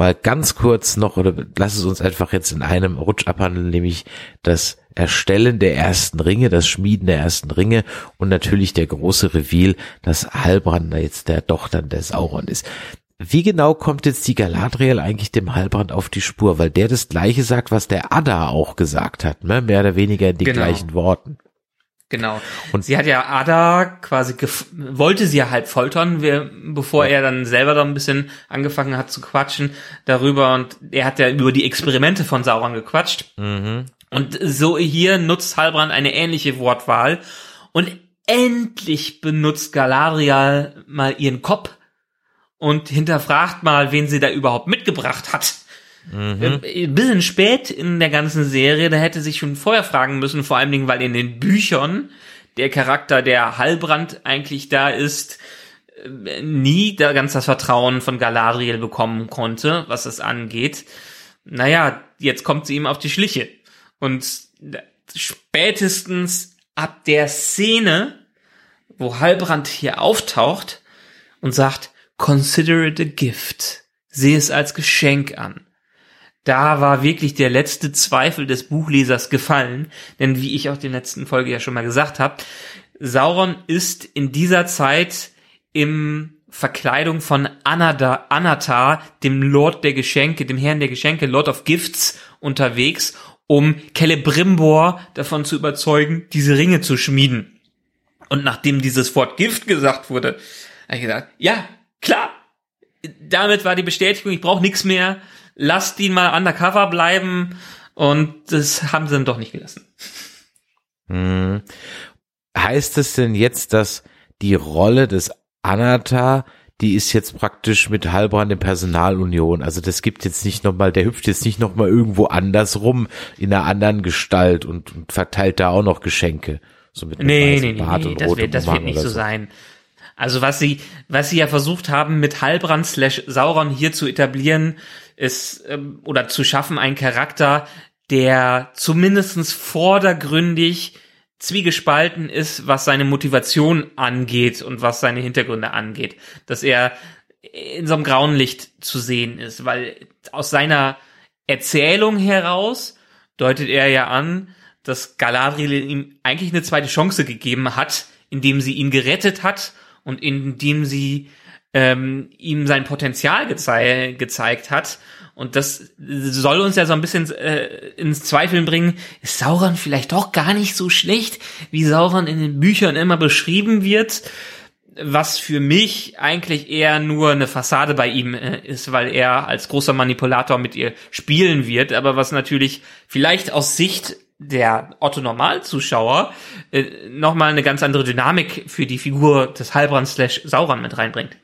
mal ganz kurz noch oder lass es uns einfach jetzt in einem Rutsch abhandeln, nämlich das Erstellen der ersten Ringe, das Schmieden der ersten Ringe und natürlich der große Reveal, dass Halbrand da jetzt der doch dann der Sauron ist. Wie genau kommt jetzt die Galadriel eigentlich dem Halbrand auf die Spur? Weil der das gleiche sagt, was der Ada auch gesagt hat, ne? mehr oder weniger in den Genau. gleichen Worten. Genau. [laughs] Und sie hat ja Ada quasi gef wollte sie ja halb foltern, wir, bevor er dann selber da ein bisschen angefangen hat zu quatschen darüber und er hat ja über die Experimente von Sauron gequatscht. Und so hier nutzt Halbrand eine ähnliche Wortwahl und endlich benutzt Galadriel mal ihren Kopf und hinterfragt mal, wen sie da überhaupt mitgebracht hat. Ähm, Ein bisschen spät in der ganzen Serie, da hätte sich schon vorher fragen müssen, vor allen Dingen, weil in den Büchern der Charakter, der Halbrand eigentlich da ist, äh, nie da ganz das Vertrauen von Galadriel bekommen konnte, was das angeht. Naja, jetzt kommt sie ihm auf die Schliche. Und spätestens ab der Szene, wo Halbrand hier auftaucht und sagt, consider it a gift. Sehe es als Geschenk an da war wirklich der letzte Zweifel des Buchlesers gefallen, denn wie ich auch in der letzten Folge ja schon mal gesagt habe, Sauron ist in dieser Zeit im Verkleidung von Anada, Anatar, dem Lord der Geschenke, dem Herrn der Geschenke, Lord of Gifts, unterwegs, um Celebrimbor davon zu überzeugen, diese Ringe zu schmieden. Und nachdem dieses Wort Gift gesagt wurde, habe ich gesagt, ja, klar, damit war die Bestätigung, ich brauche nichts mehr, lasst ihn mal undercover bleiben und das haben sie dann doch nicht gelassen. Hm. Heißt es denn jetzt, dass die Rolle des Anatar, die ist jetzt praktisch mit Halbrand in Personalunion. Also das gibt jetzt nicht nochmal, der hüpft jetzt nicht nochmal irgendwo anders rum in einer anderen Gestalt und, und verteilt da auch noch Geschenke. So mit Nee, nee, nee, Bart nee das wird, das wird nicht oder so sein. Also was sie, was sie ja versucht haben, mit Halbrand slash Sauron hier zu etablieren, ist, ähm, oder zu schaffen, ein Charakter, der zumindestens vordergründig zwiegespalten ist, was seine Motivation angeht und was seine Hintergründe angeht. Dass er in so einem grauen Licht zu sehen ist, weil aus seiner Erzählung heraus deutet er ja an, dass Galadriel ihm eigentlich eine zweite Chance gegeben hat, indem sie ihn gerettet hat und indem sie ähm, ihm sein Potenzial gezei gezeigt hat. Und das soll uns ja so ein bisschen äh, ins Zweifeln bringen, ist Sauron vielleicht doch gar nicht so schlecht, wie Sauron in den Büchern immer beschrieben wird, was für mich eigentlich eher nur eine Fassade bei ihm äh, ist, weil er als großer Manipulator mit ihr spielen wird, aber was natürlich vielleicht aus Sicht der Otto Normalzuschauer äh, nochmal eine ganz andere Dynamik für die Figur des Halbrand slash Sauron mit reinbringt.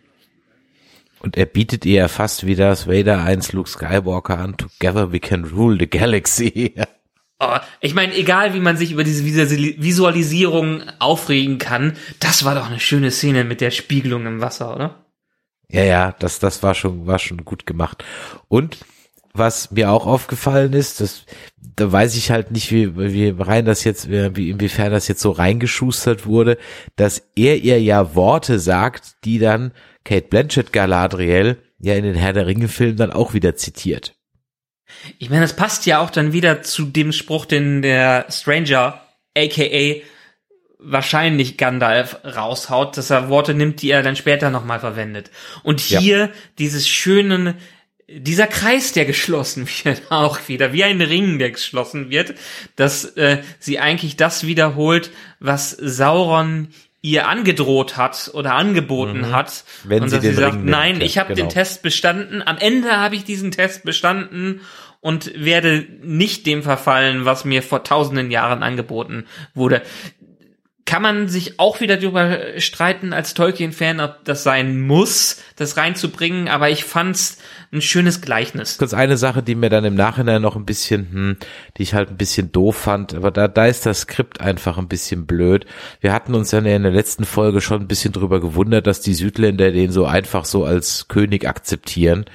Und er bietet ihr ja fast wie das Vader 1 Luke Skywalker an, Together we can rule the galaxy. [laughs] Oh, ich meine, egal wie man sich über diese Visualisierung aufregen kann, das war doch eine schöne Szene mit der Spiegelung im Wasser, oder? Ja, ja, das, das war schon, war schon gut gemacht. Und was mir auch aufgefallen ist, das, da weiß ich halt nicht, wie, wie rein das jetzt, wie, inwiefern das jetzt so reingeschustert wurde, dass er ihr ja Worte sagt, die dann Kate Blanchett Galadriel ja in den Herr der Ringe Filmen dann auch wieder zitiert. Ich meine, das passt ja auch dann wieder zu dem Spruch, den der Stranger, aka wahrscheinlich Gandalf raushaut, dass er Worte nimmt, die er dann später nochmal verwendet. Und hier ja. dieses schöne, dieser Kreis, der geschlossen [laughs] wird, auch wieder, wie ein Ring, der geschlossen wird, dass äh, sie eigentlich das wiederholt, was Sauron ihr angedroht hat oder angeboten mhm. hat. Wenn und sie dass den sie sagt, Ring nein, nimmt, ich habe genau. den Test bestanden. Am Ende habe ich diesen Test bestanden und werde nicht dem verfallen, was mir vor tausenden Jahren angeboten wurde. Kann man sich auch wieder darüber streiten als Tolkien-Fan, ob das sein muss, das reinzubringen, aber ich fand's ein schönes Gleichnis. Kurz eine Sache, die mir dann im Nachhinein noch ein bisschen, hm, die ich halt ein bisschen doof fand, aber da, da ist das Skript einfach ein bisschen blöd. Wir hatten uns ja in der letzten Folge schon ein bisschen drüber gewundert, dass die Südländer den so einfach so als König akzeptieren.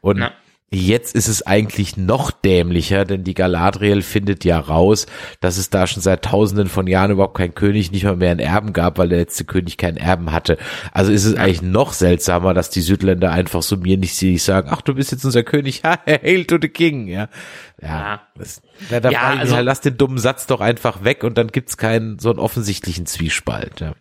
Und Na. Jetzt ist es eigentlich noch dämlicher, denn die Galadriel findet ja raus, dass es da schon seit tausenden von Jahren überhaupt keinen König, nicht mal mehr einen Erben gab, weil der letzte König keinen Erben hatte. Also ist es eigentlich noch seltsamer, dass die Südländer einfach so mir nicht sagen, ach, du bist jetzt unser König, [laughs] ha, hail to the king, ja. Ja, Ja. das, da, da Ja, also- halt, lass den dummen Satz doch einfach weg und dann gibt's keinen so einen offensichtlichen Zwiespalt. Ja.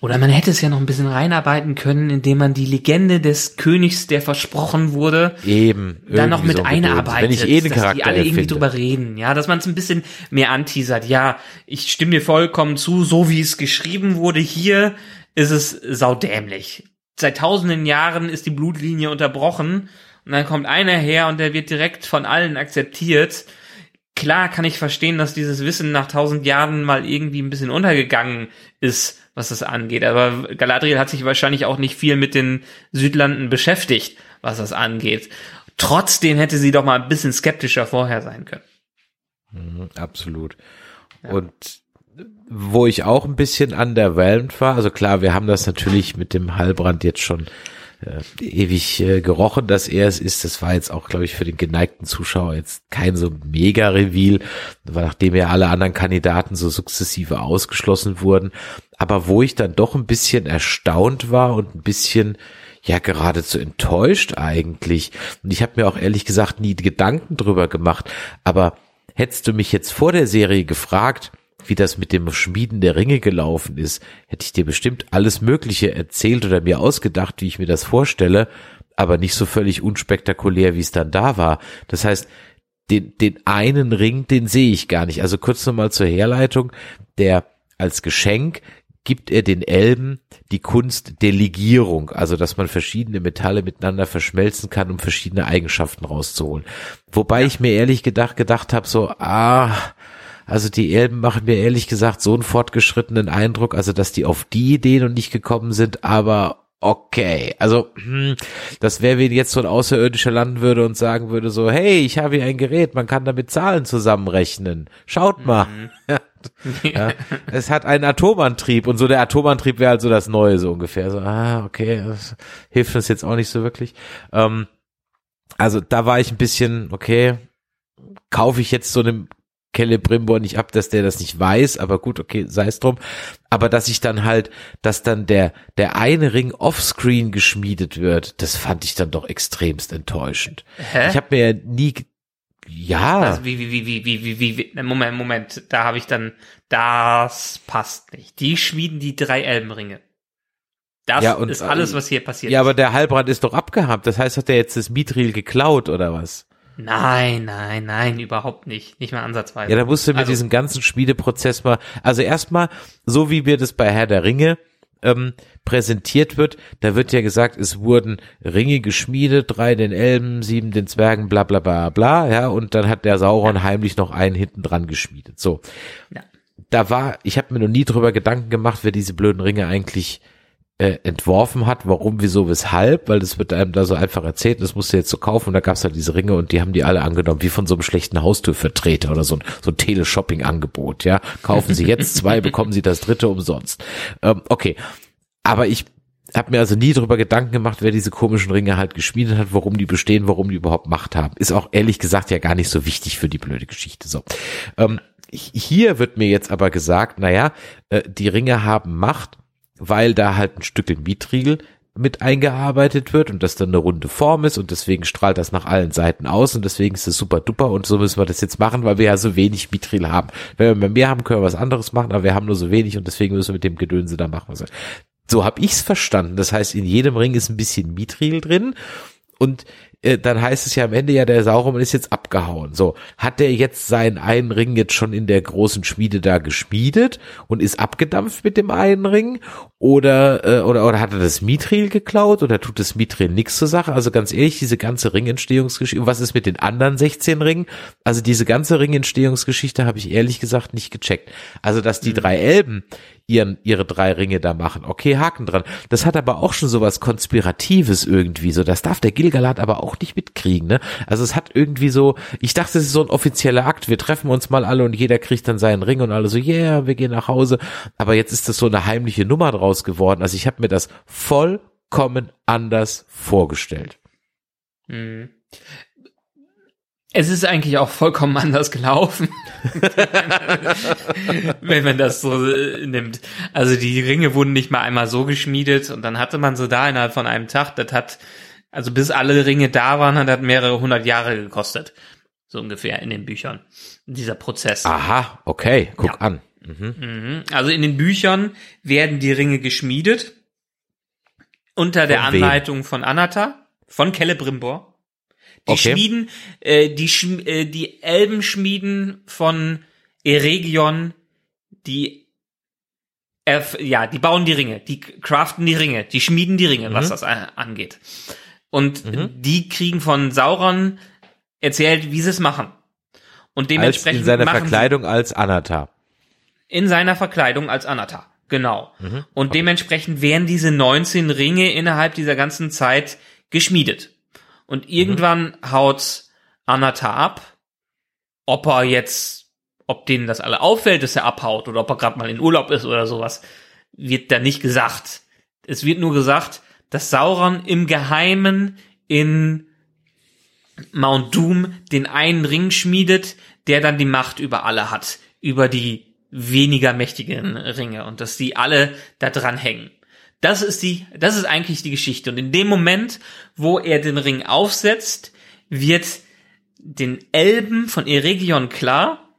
Oder man hätte es ja noch ein bisschen reinarbeiten können, indem man die Legende des Königs, der versprochen wurde, Eben. dann noch mit so einarbeitet, Wenn ich eh den dass Charakter die alle irgendwie drüber reden, ja, dass man es ein bisschen mehr anteasert. Ja, ich stimme dir vollkommen zu, so wie es geschrieben wurde hier, ist es saudämlich. Seit tausenden Jahren ist die Blutlinie unterbrochen und dann kommt einer her und der wird direkt von allen akzeptiert. Klar kann ich verstehen, dass dieses Wissen nach tausend Jahren mal irgendwie ein bisschen untergegangen ist, was das angeht. Aber Galadriel hat sich wahrscheinlich auch nicht viel mit den Südlanden beschäftigt, was das angeht. Trotzdem hätte sie doch mal ein bisschen skeptischer vorher sein können. Mhm, absolut. Und wo ich auch ein bisschen underwhelmed war, also klar, wir haben das natürlich mit dem Heilbrand jetzt schon äh, ewig äh, gerochen, dass er es ist. Das war jetzt auch, glaube ich, für den geneigten Zuschauer jetzt kein so mega Reveal, nachdem ja alle anderen Kandidaten so sukzessive ausgeschlossen wurden. Aber wo ich dann doch ein bisschen erstaunt war und ein bisschen ja geradezu enttäuscht eigentlich. Und ich habe mir auch ehrlich gesagt nie Gedanken drüber gemacht. Aber hättest du mich jetzt vor der Serie gefragt, wie das mit dem Schmieden der Ringe gelaufen ist, hätte ich dir bestimmt alles Mögliche erzählt oder mir ausgedacht, wie ich mir das vorstelle, aber nicht so völlig unspektakulär, wie es dann da war. Das heißt, den, den einen Ring, den sehe ich gar nicht. Also kurz nochmal zur Herleitung, der als Geschenk gibt er den Elben die Kunst der Legierung, also dass man verschiedene Metalle miteinander verschmelzen kann, um verschiedene Eigenschaften rauszuholen. Wobei ich mir ehrlich gedacht gedacht habe, so, ah, also die Elben machen mir ehrlich gesagt so einen fortgeschrittenen Eindruck, also dass die auf die Idee noch nicht gekommen sind, aber okay. Also hm, das wäre, wenn jetzt so ein Außerirdischer landen würde und sagen würde so, hey, ich habe hier ein Gerät, man kann damit Zahlen zusammenrechnen. Schaut mal. [laughs] Ja, es hat einen Atomantrieb und so der Atomantrieb wäre halt so das Neue so ungefähr. So, ah, okay, das hilft uns jetzt auch nicht so wirklich. Ähm, also da war ich ein bisschen, okay, kaufe ich jetzt so einem Kelle Brimbor nicht ab, dass der das nicht weiß, aber gut, okay, sei es drum. Aber dass ich dann halt, dass dann der, der eine Ring offscreen geschmiedet wird, das fand ich dann doch extremst enttäuschend. Hä? Ich habe mir ja nie, ja. Also wie, wie, wie, wie, wie, wie, wie, Moment, Moment, da habe ich dann, das passt nicht. Die schmieden die drei Elbenringe. Das ja, und, ist alles, äh, was hier passiert. Ja, ist. aber der Halbrand ist doch abgehabt. Das heißt, hat er jetzt das Mithril geklaut oder was? Nein, nein, nein, überhaupt nicht. Nicht mal ansatzweise. Ja, da musst du mit Also- diesem ganzen Schmiedeprozess mal, also erstmal, so wie wir das bei Herr der Ringe ähm, präsentiert wird, da wird ja gesagt, es wurden Ringe geschmiedet, drei den Elben, sieben den Zwergen, bla bla bla bla, ja, und dann hat der Sauron heimlich noch einen hinten dran geschmiedet. So. Ja. Da war, ich habe mir noch nie drüber Gedanken gemacht, wer diese blöden Ringe eigentlich äh, entworfen hat, warum, wieso, weshalb, weil das wird einem da so einfach erzählt, das musst du jetzt so kaufen und da gab's halt diese Ringe und die haben die alle angenommen, wie von so einem schlechten Haustürvertreter oder so ein, so ein Teleshopping-Angebot, ja. Kaufen Sie jetzt zwei, [laughs] bekommen Sie das dritte umsonst. Ähm, okay. Aber ich habe mir also nie darüber Gedanken gemacht, wer diese komischen Ringe halt geschmiedet hat, warum die bestehen, warum die überhaupt Macht haben. Ist auch ehrlich gesagt ja gar nicht so wichtig für die blöde Geschichte. So. Ähm, hier wird mir jetzt aber gesagt, naja, äh, die Ringe haben Macht, weil da halt ein Stück Mietriegel mit eingearbeitet wird und das dann eine runde Form ist und deswegen strahlt das nach allen Seiten aus und deswegen ist es super duper und so müssen wir das jetzt machen, weil wir ja so wenig Mithril haben. Wenn wir mehr haben, können wir was anderes machen, aber wir haben nur so wenig und deswegen müssen wir mit dem Gedönse da machen. So habe ich's verstanden. Das heißt, in jedem Ring ist ein bisschen Mithril drin und äh, dann heißt es ja am Ende ja, der Sauron ist jetzt abgehauen. So, hat der jetzt seinen einen Ring jetzt schon in der großen Schmiede da geschmiedet und ist abgedampft mit dem einen Ring? Oder, äh, oder, oder hat er das Mithril geklaut oder tut das Mithril nichts zur Sache? Also ganz ehrlich, diese ganze Ringentstehungsgeschichte, was ist mit den anderen 16 Ringen? Also diese ganze Ringentstehungsgeschichte habe ich ehrlich gesagt nicht gecheckt. Also, dass die drei Elben ihren, ihre drei Ringe da machen. Okay, Haken dran. Das hat aber auch schon sowas Konspiratives irgendwie so. Das darf der Gilgalad aber auch nicht mitkriegen, ne? Also es hat irgendwie so, ich dachte, es ist so ein offizieller Akt. Wir treffen uns mal alle und jeder kriegt dann seinen Ring und alle so, yeah, wir gehen nach Hause. Aber jetzt ist das so eine heimliche Nummer draus geworden. Also ich habe mir das vollkommen anders vorgestellt. Mhm. Es ist eigentlich auch vollkommen anders gelaufen, [laughs] wenn man das so äh, nimmt. Also die Ringe wurden nicht mal einmal so geschmiedet und dann hatte man so da innerhalb von einem Tag, das hat, also bis alle Ringe da waren, hat das mehrere hundert Jahre gekostet. So ungefähr in den Büchern. Dieser Prozess. Aha, okay, guck ja. an. Mhm. Mhm. Also in den Büchern werden die Ringe geschmiedet unter von der Anleitung wem? von Anata, von Celebrimbor. Die okay. Schmieden, äh, die, Sch äh, die Elbenschmieden von Eregion, die ja, die bauen die Ringe, die craften die Ringe, die schmieden die Ringe, mhm. was das angeht. Und mhm. die kriegen von Sauron erzählt, wie sie es machen. Und dementsprechend als in seiner Verkleidung als Anata. In seiner Verkleidung als Anata. Genau. Mhm. Und dementsprechend werden diese 19 Ringe innerhalb dieser ganzen Zeit geschmiedet. Und irgendwann mhm. haut Anata ab, ob er jetzt, ob denen das alle auffällt, dass er abhaut oder ob er gerade mal in Urlaub ist oder sowas, wird da nicht gesagt. Es wird nur gesagt, dass Sauron im Geheimen in Mount Doom den einen Ring schmiedet, der dann die Macht über alle hat, über die weniger mächtigen Ringe und dass die alle da dran hängen. Das ist die, das ist eigentlich die Geschichte. Und in dem Moment, wo er den Ring aufsetzt, wird den Elben von Eregion klar,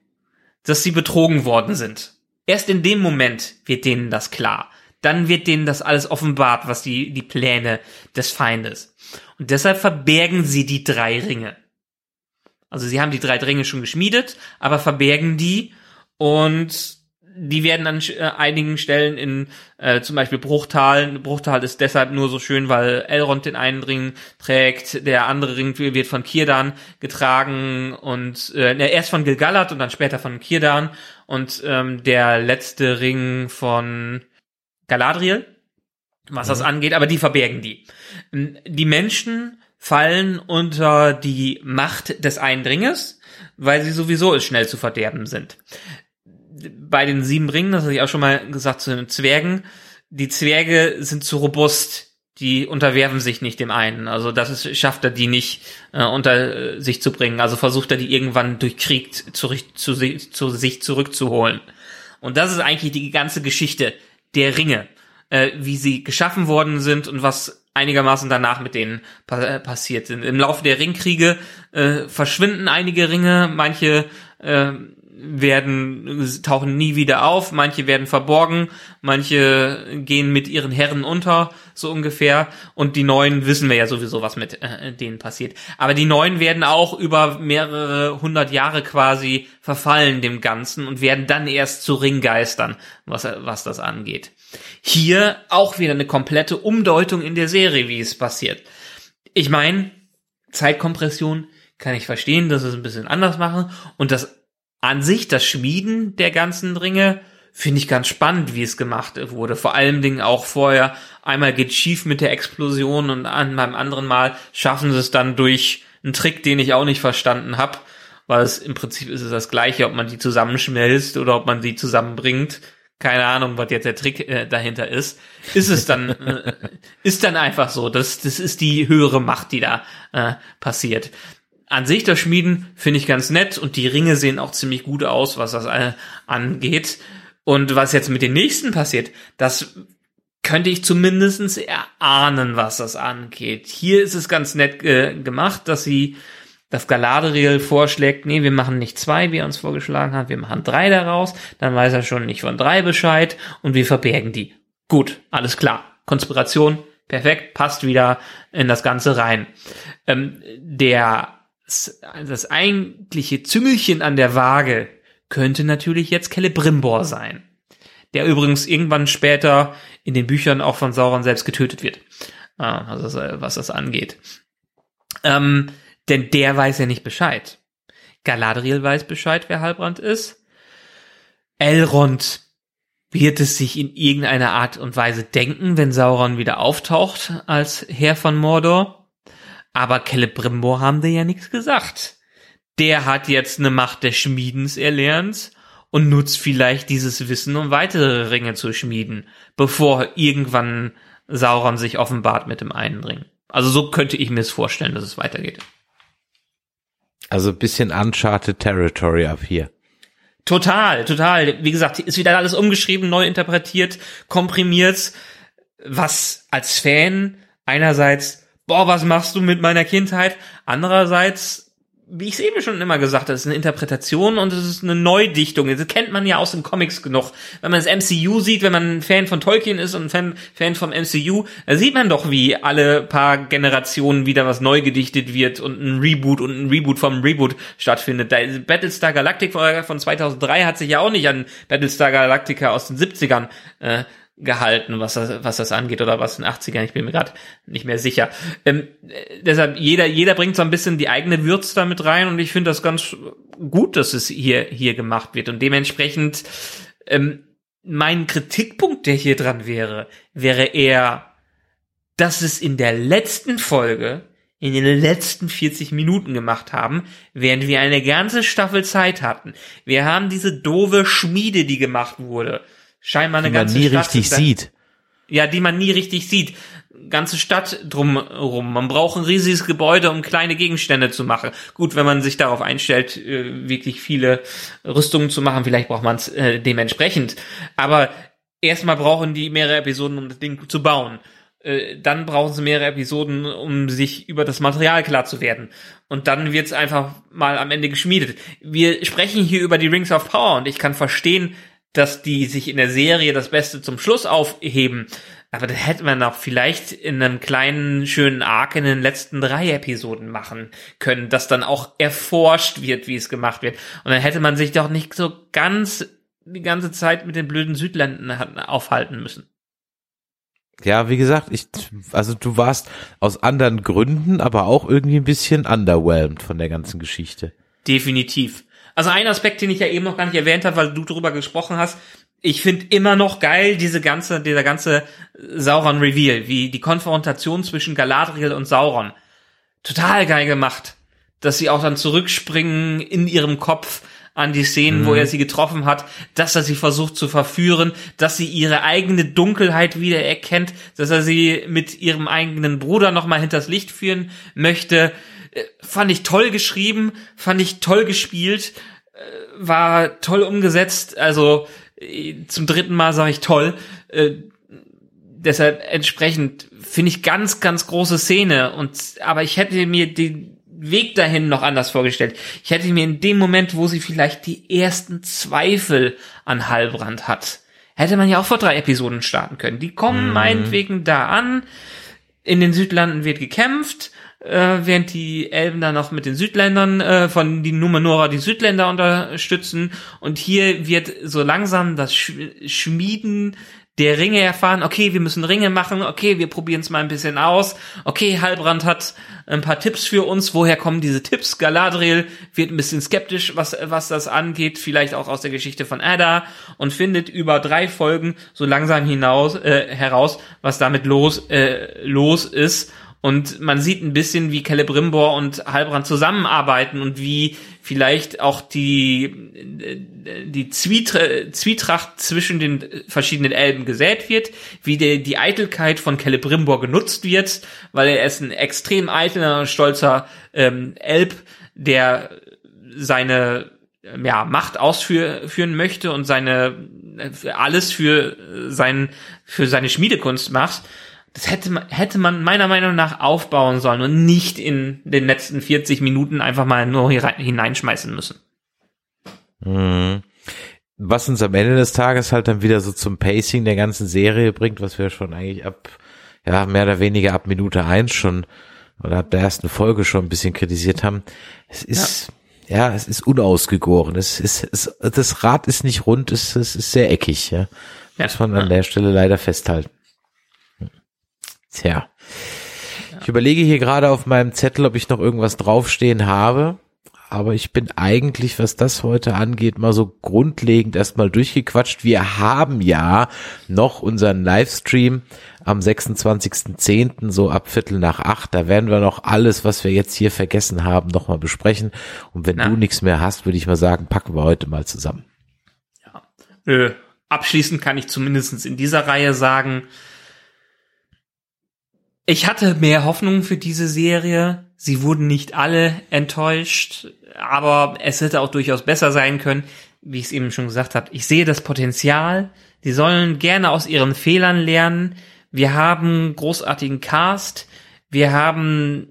dass sie betrogen worden sind. Erst in dem Moment wird denen das klar. Dann wird denen das alles offenbart, was die, die Pläne des Feindes. Und deshalb verbergen sie die drei Ringe. Also sie haben die drei Ringe schon geschmiedet, aber verbergen die und die werden an äh, einigen Stellen in äh, zum Beispiel Bruchtal. Bruchtal ist deshalb nur so schön, weil Elrond den einen Ring trägt, der andere Ring wird von Kirdan getragen und äh, erst von Gilgalad und dann später von Kirdan und ähm, der letzte Ring von Galadriel, was mhm. das angeht, aber die verbergen die. Die Menschen fallen unter die Macht des Eindringes, weil sie sowieso schnell zu verderben sind bei den sieben Ringen, das hatte ich auch schon mal gesagt zu den Zwergen, die Zwerge sind zu robust, die unterwerfen sich nicht dem einen. Also das ist, schafft er die nicht äh, unter äh, sich zu bringen. Also versucht er die irgendwann durch Krieg zu, zu, zu sich zurückzuholen. Und das ist eigentlich die ganze Geschichte der Ringe, äh, wie sie geschaffen worden sind und was einigermaßen danach mit denen pa äh, passiert sind. Im Laufe der Ringkriege äh, verschwinden einige Ringe, manche äh, werden, tauchen nie wieder auf, manche werden verborgen, manche gehen mit ihren Herren unter, so ungefähr, und die neuen wissen wir ja sowieso, was mit äh, denen passiert. Aber die neuen werden auch über mehrere hundert Jahre quasi verfallen dem Ganzen und werden dann erst zu Ringgeistern, was, was das angeht. Hier auch wieder eine komplette Umdeutung in der Serie, wie es passiert. Ich meine, Zeitkompression kann ich verstehen, dass es ein bisschen anders machen und das an sich das Schmieden der ganzen Ringe finde ich ganz spannend, wie es gemacht wurde. Vor allen Dingen auch vorher, einmal geht schief mit der Explosion und an beim anderen Mal schaffen sie es dann durch einen Trick, den ich auch nicht verstanden habe, weil es im Prinzip ist es das gleiche, ob man die zusammenschmelzt oder ob man sie zusammenbringt. Keine Ahnung, was jetzt der Trick äh, dahinter ist. Ist es dann, [laughs] äh, ist dann einfach so. Das, das ist die höhere Macht, die da äh, passiert an sich das Schmieden finde ich ganz nett und die Ringe sehen auch ziemlich gut aus, was das äh, angeht. Und was jetzt mit den nächsten passiert, das könnte ich zumindestens erahnen, was das angeht. Hier ist es ganz nett äh, gemacht, dass sie das Galadriel vorschlägt, nee, wir machen nicht zwei, wie er uns vorgeschlagen hat, wir machen drei daraus, dann weiß er schon nicht von drei Bescheid und wir verbergen die. Gut, alles klar. Konspiration, perfekt, passt wieder in das Ganze rein. Ähm, der, das eigentliche Züngelchen an der Waage könnte natürlich jetzt Celebrimbor sein. Der übrigens irgendwann später in den Büchern auch von Sauron selbst getötet wird. Also, was das angeht. Ähm, denn der weiß ja nicht Bescheid. Galadriel weiß Bescheid, wer Halbrand ist. Elrond wird es sich in irgendeiner Art und Weise denken, wenn Sauron wieder auftaucht als Herr von Mordor. Aber Celebrimbor haben die ja nichts gesagt der hat jetzt eine Macht des Schmiedens erlernt und nutzt vielleicht dieses Wissen, um weitere Ringe zu schmieden, bevor irgendwann Sauron sich offenbart mit dem einen Ring. Also so könnte ich mir es vorstellen, dass es weitergeht. Also bisschen Uncharted Territory ab hier. Total, total. Wie gesagt, ist wieder alles umgeschrieben, neu interpretiert, komprimiert, was als Fan einerseits, boah, was machst du mit meiner Kindheit? Andererseits wie ich es eben schon immer gesagt habe, es ist eine Interpretation und es ist eine Neudichtung. Das kennt man ja aus den Comics genug. Wenn man das MCU sieht, wenn man ein Fan von Tolkien ist und ein Fan, Fan vom MCU, da sieht man doch, wie alle paar Generationen wieder was neu gedichtet wird und ein Reboot und ein Reboot vom Reboot stattfindet. Battlestar Galactica von 2003 hat sich ja auch nicht an Battlestar Galactica aus den 70ern äh, gehalten, was das, was das angeht, oder was in den 80ern, ich bin mir gerade nicht mehr sicher. Ähm, äh, deshalb, jeder, jeder bringt so ein bisschen die eigene Würze da mit rein und ich finde das ganz gut, dass es hier, hier gemacht wird. Und dementsprechend, ähm, mein Kritikpunkt, der hier dran wäre, wäre eher, dass es in der letzten Folge, in den letzten 40 Minuten gemacht haben, während wir eine ganze Staffel Zeit hatten. Wir haben diese doofe Schmiede, die gemacht wurde scheinbar eine die ganze man nie Stadt richtig dann, sieht. Ja, die man nie richtig sieht. Ganze Stadt drumherum. Man braucht ein riesiges Gebäude, um kleine Gegenstände zu machen. Gut, wenn man sich darauf einstellt, äh, wirklich viele Rüstungen zu machen, vielleicht braucht man es äh, dementsprechend. Aber erstmal brauchen die mehrere Episoden, um das Ding zu bauen äh, dann brauchen sie mehrere Episoden, um sich über das Material klar zu werden. Und dann wird's einfach mal am Ende geschmiedet. Wir sprechen hier über die Rings of Power und ich kann verstehen, dass die sich in der Serie das Beste zum Schluss aufheben. Aber das hätte man auch vielleicht in einem kleinen, schönen Arc in den letzten drei Episoden machen können, dass dann auch erforscht wird, wie es gemacht wird. Und dann hätte man sich doch nicht so ganz die ganze Zeit mit den blöden Südländern aufhalten müssen. Ja, wie gesagt, ich, also du warst aus anderen Gründen, aber auch irgendwie ein bisschen underwhelmed von der ganzen Geschichte. Definitiv. Also ein Aspekt, den ich ja eben noch gar nicht erwähnt habe, weil du darüber gesprochen hast, ich finde immer noch geil diese ganze, dieser ganze Sauron Reveal, wie die Konfrontation zwischen Galadriel und Sauron. Total geil gemacht. Dass sie auch dann zurückspringen in ihrem Kopf an die Szenen, mhm. wo er sie getroffen hat, dass er sie versucht zu verführen, dass sie ihre eigene Dunkelheit wieder erkennt, dass er sie mit ihrem eigenen Bruder nochmal hinters Licht führen möchte. Äh, fand ich toll geschrieben, fand ich toll gespielt, äh, war toll umgesetzt, also äh, zum dritten Mal sage ich toll. deshalb entsprechend finde ich ganz, ganz große Szene und aber ich hätte mir den Weg dahin noch anders vorgestellt. Ich hätte mir in dem Moment, wo sie vielleicht die ersten Zweifel an Halbrand hat, hätte man ja auch vor drei Episoden starten können. Die kommen mhm. meinetwegen da an. In den Südlanden wird gekämpft äh, während die Elben dann noch mit den Südländern äh, von die Numenora die Südländer unterstützen. Und hier wird so langsam das Schmieden der Ringe erfahren, okay, wir müssen Ringe machen, okay, wir probieren es mal ein bisschen aus, okay, Halbrand hat ein paar Tipps für uns, woher kommen diese Tipps? Galadriel wird ein bisschen skeptisch, was, was das angeht, vielleicht auch aus der Geschichte von Ada und findet über drei Folgen so langsam hinaus, äh, heraus, was damit los, äh, los ist und man sieht ein bisschen, wie Celebrimbor und Halbrand zusammenarbeiten und wie vielleicht auch die, die Zwietracht zwischen den verschiedenen Elben gesät wird, wie die, die Eitelkeit von Celebrimbor genutzt wird, weil er ist ein extrem eitler, stolzer ähm, Elb, der seine ja, Macht ausführen möchte und seine alles für sein für seine Schmiedekunst macht das hätte man, hätte man meiner Meinung nach aufbauen sollen und nicht in den letzten 40 Minuten einfach mal nur hier hineinschmeißen müssen. Mhm. Was uns am Ende des Tages halt dann wieder so zum Pacing der ganzen Serie bringt, was wir schon eigentlich ab, ja, mehr oder weniger ab Minute eins schon oder ab der ersten Folge schon ein bisschen kritisiert haben. Es ist, ja, ja es ist unausgegoren. Es ist, es, das Rad ist nicht rund, es, es ist sehr eckig, ja. Muss man an der Stelle leider festhalten. Tja. Ich überlege hier gerade auf meinem Zettel, ob ich noch irgendwas draufstehen habe. Aber ich bin eigentlich, was das heute angeht, mal so grundlegend erstmal durchgequatscht. Wir haben ja noch unseren Livestream am 26.10. so ab Viertel nach acht. Da werden wir noch alles, was wir jetzt hier vergessen haben, nochmal besprechen. Und wenn Na. du nichts mehr hast, würde ich mal sagen, packen wir heute mal zusammen. Ja. Äh, abschließend kann ich zumindest in dieser Reihe sagen, ich hatte mehr Hoffnung für diese Serie. Sie wurden nicht alle enttäuscht, aber es hätte auch durchaus besser sein können, wie ich es eben schon gesagt habe. Ich sehe das Potenzial. Die sollen gerne aus ihren Fehlern lernen. Wir haben großartigen Cast. Wir haben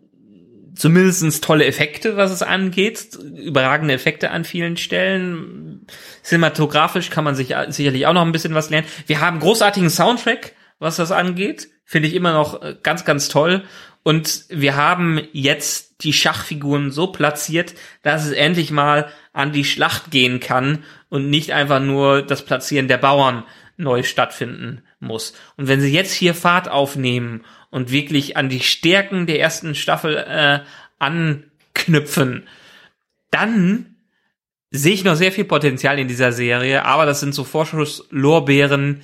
zumindestens tolle Effekte, was es angeht. Überragende Effekte an vielen Stellen. Cinematografisch kann man sich sicherlich auch noch ein bisschen was lernen. Wir haben großartigen Soundtrack, was das angeht finde ich immer noch äh, ganz, ganz toll. Und wir haben jetzt die Schachfiguren so platziert, dass es endlich mal an die Schlacht gehen kann und nicht einfach nur das Platzieren der Bauern neu stattfinden muss. Und wenn sie jetzt hier Fahrt aufnehmen und wirklich an die Stärken der ersten Staffel äh, anknüpfen, dann sehe ich noch sehr viel Potenzial in dieser Serie, aber das sind so Vorschusslorbeeren,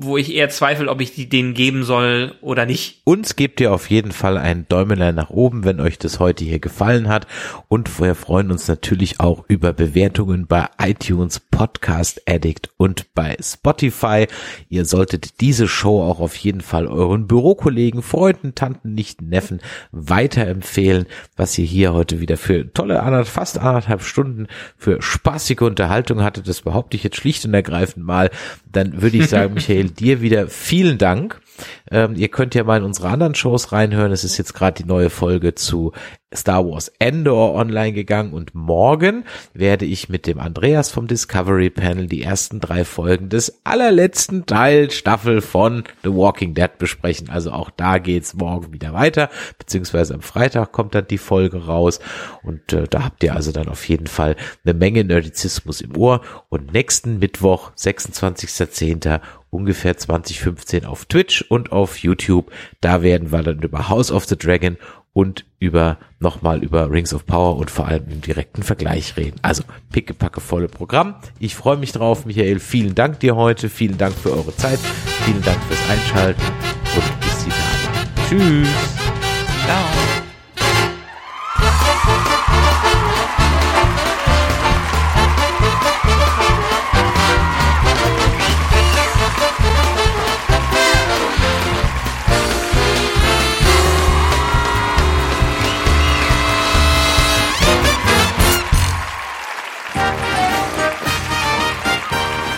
wo ich eher zweifle, ob ich die denen geben soll oder nicht. Uns gebt ihr auf jeden Fall einen Däumelein nach oben, wenn euch das heute hier gefallen hat. Und wir freuen uns natürlich auch über Bewertungen bei iTunes, Podcast Addict und bei Spotify. Ihr solltet diese Show auch auf jeden Fall euren Bürokollegen, Freunden, Tanten, Nichten, Neffen weiterempfehlen, was ihr hier heute wieder für tolle fast anderthalb Stunden für spaßige Unterhaltung hattet. Das behaupte ich jetzt schlicht und ergreifend mal. Dann würde ich sagen, [laughs] Michael, dir wieder vielen Dank. Ähm, ihr könnt ja mal in unsere anderen Shows reinhören. Es ist jetzt gerade die neue Folge zu Star Wars Endor online gegangen und morgen werde ich mit dem Andreas vom Discovery Panel die ersten drei Folgen des allerletzten Teil Staffel von The Walking Dead besprechen. Also auch da geht's morgen wieder weiter, beziehungsweise am Freitag kommt dann die Folge raus und äh, da habt ihr also dann auf jeden Fall eine Menge Nerdizismus im Ohr und nächsten Mittwoch, 26.10 ungefähr 2015 auf Twitch und auf YouTube. Da werden wir dann über House of the Dragon und über nochmal über Rings of Power und vor allem im direkten Vergleich reden. Also pickepacke volle Programm. Ich freue mich drauf, Michael. Vielen Dank dir heute. Vielen Dank für eure Zeit. Vielen Dank fürs Einschalten und bis die Tage. Tschüss. Ciao.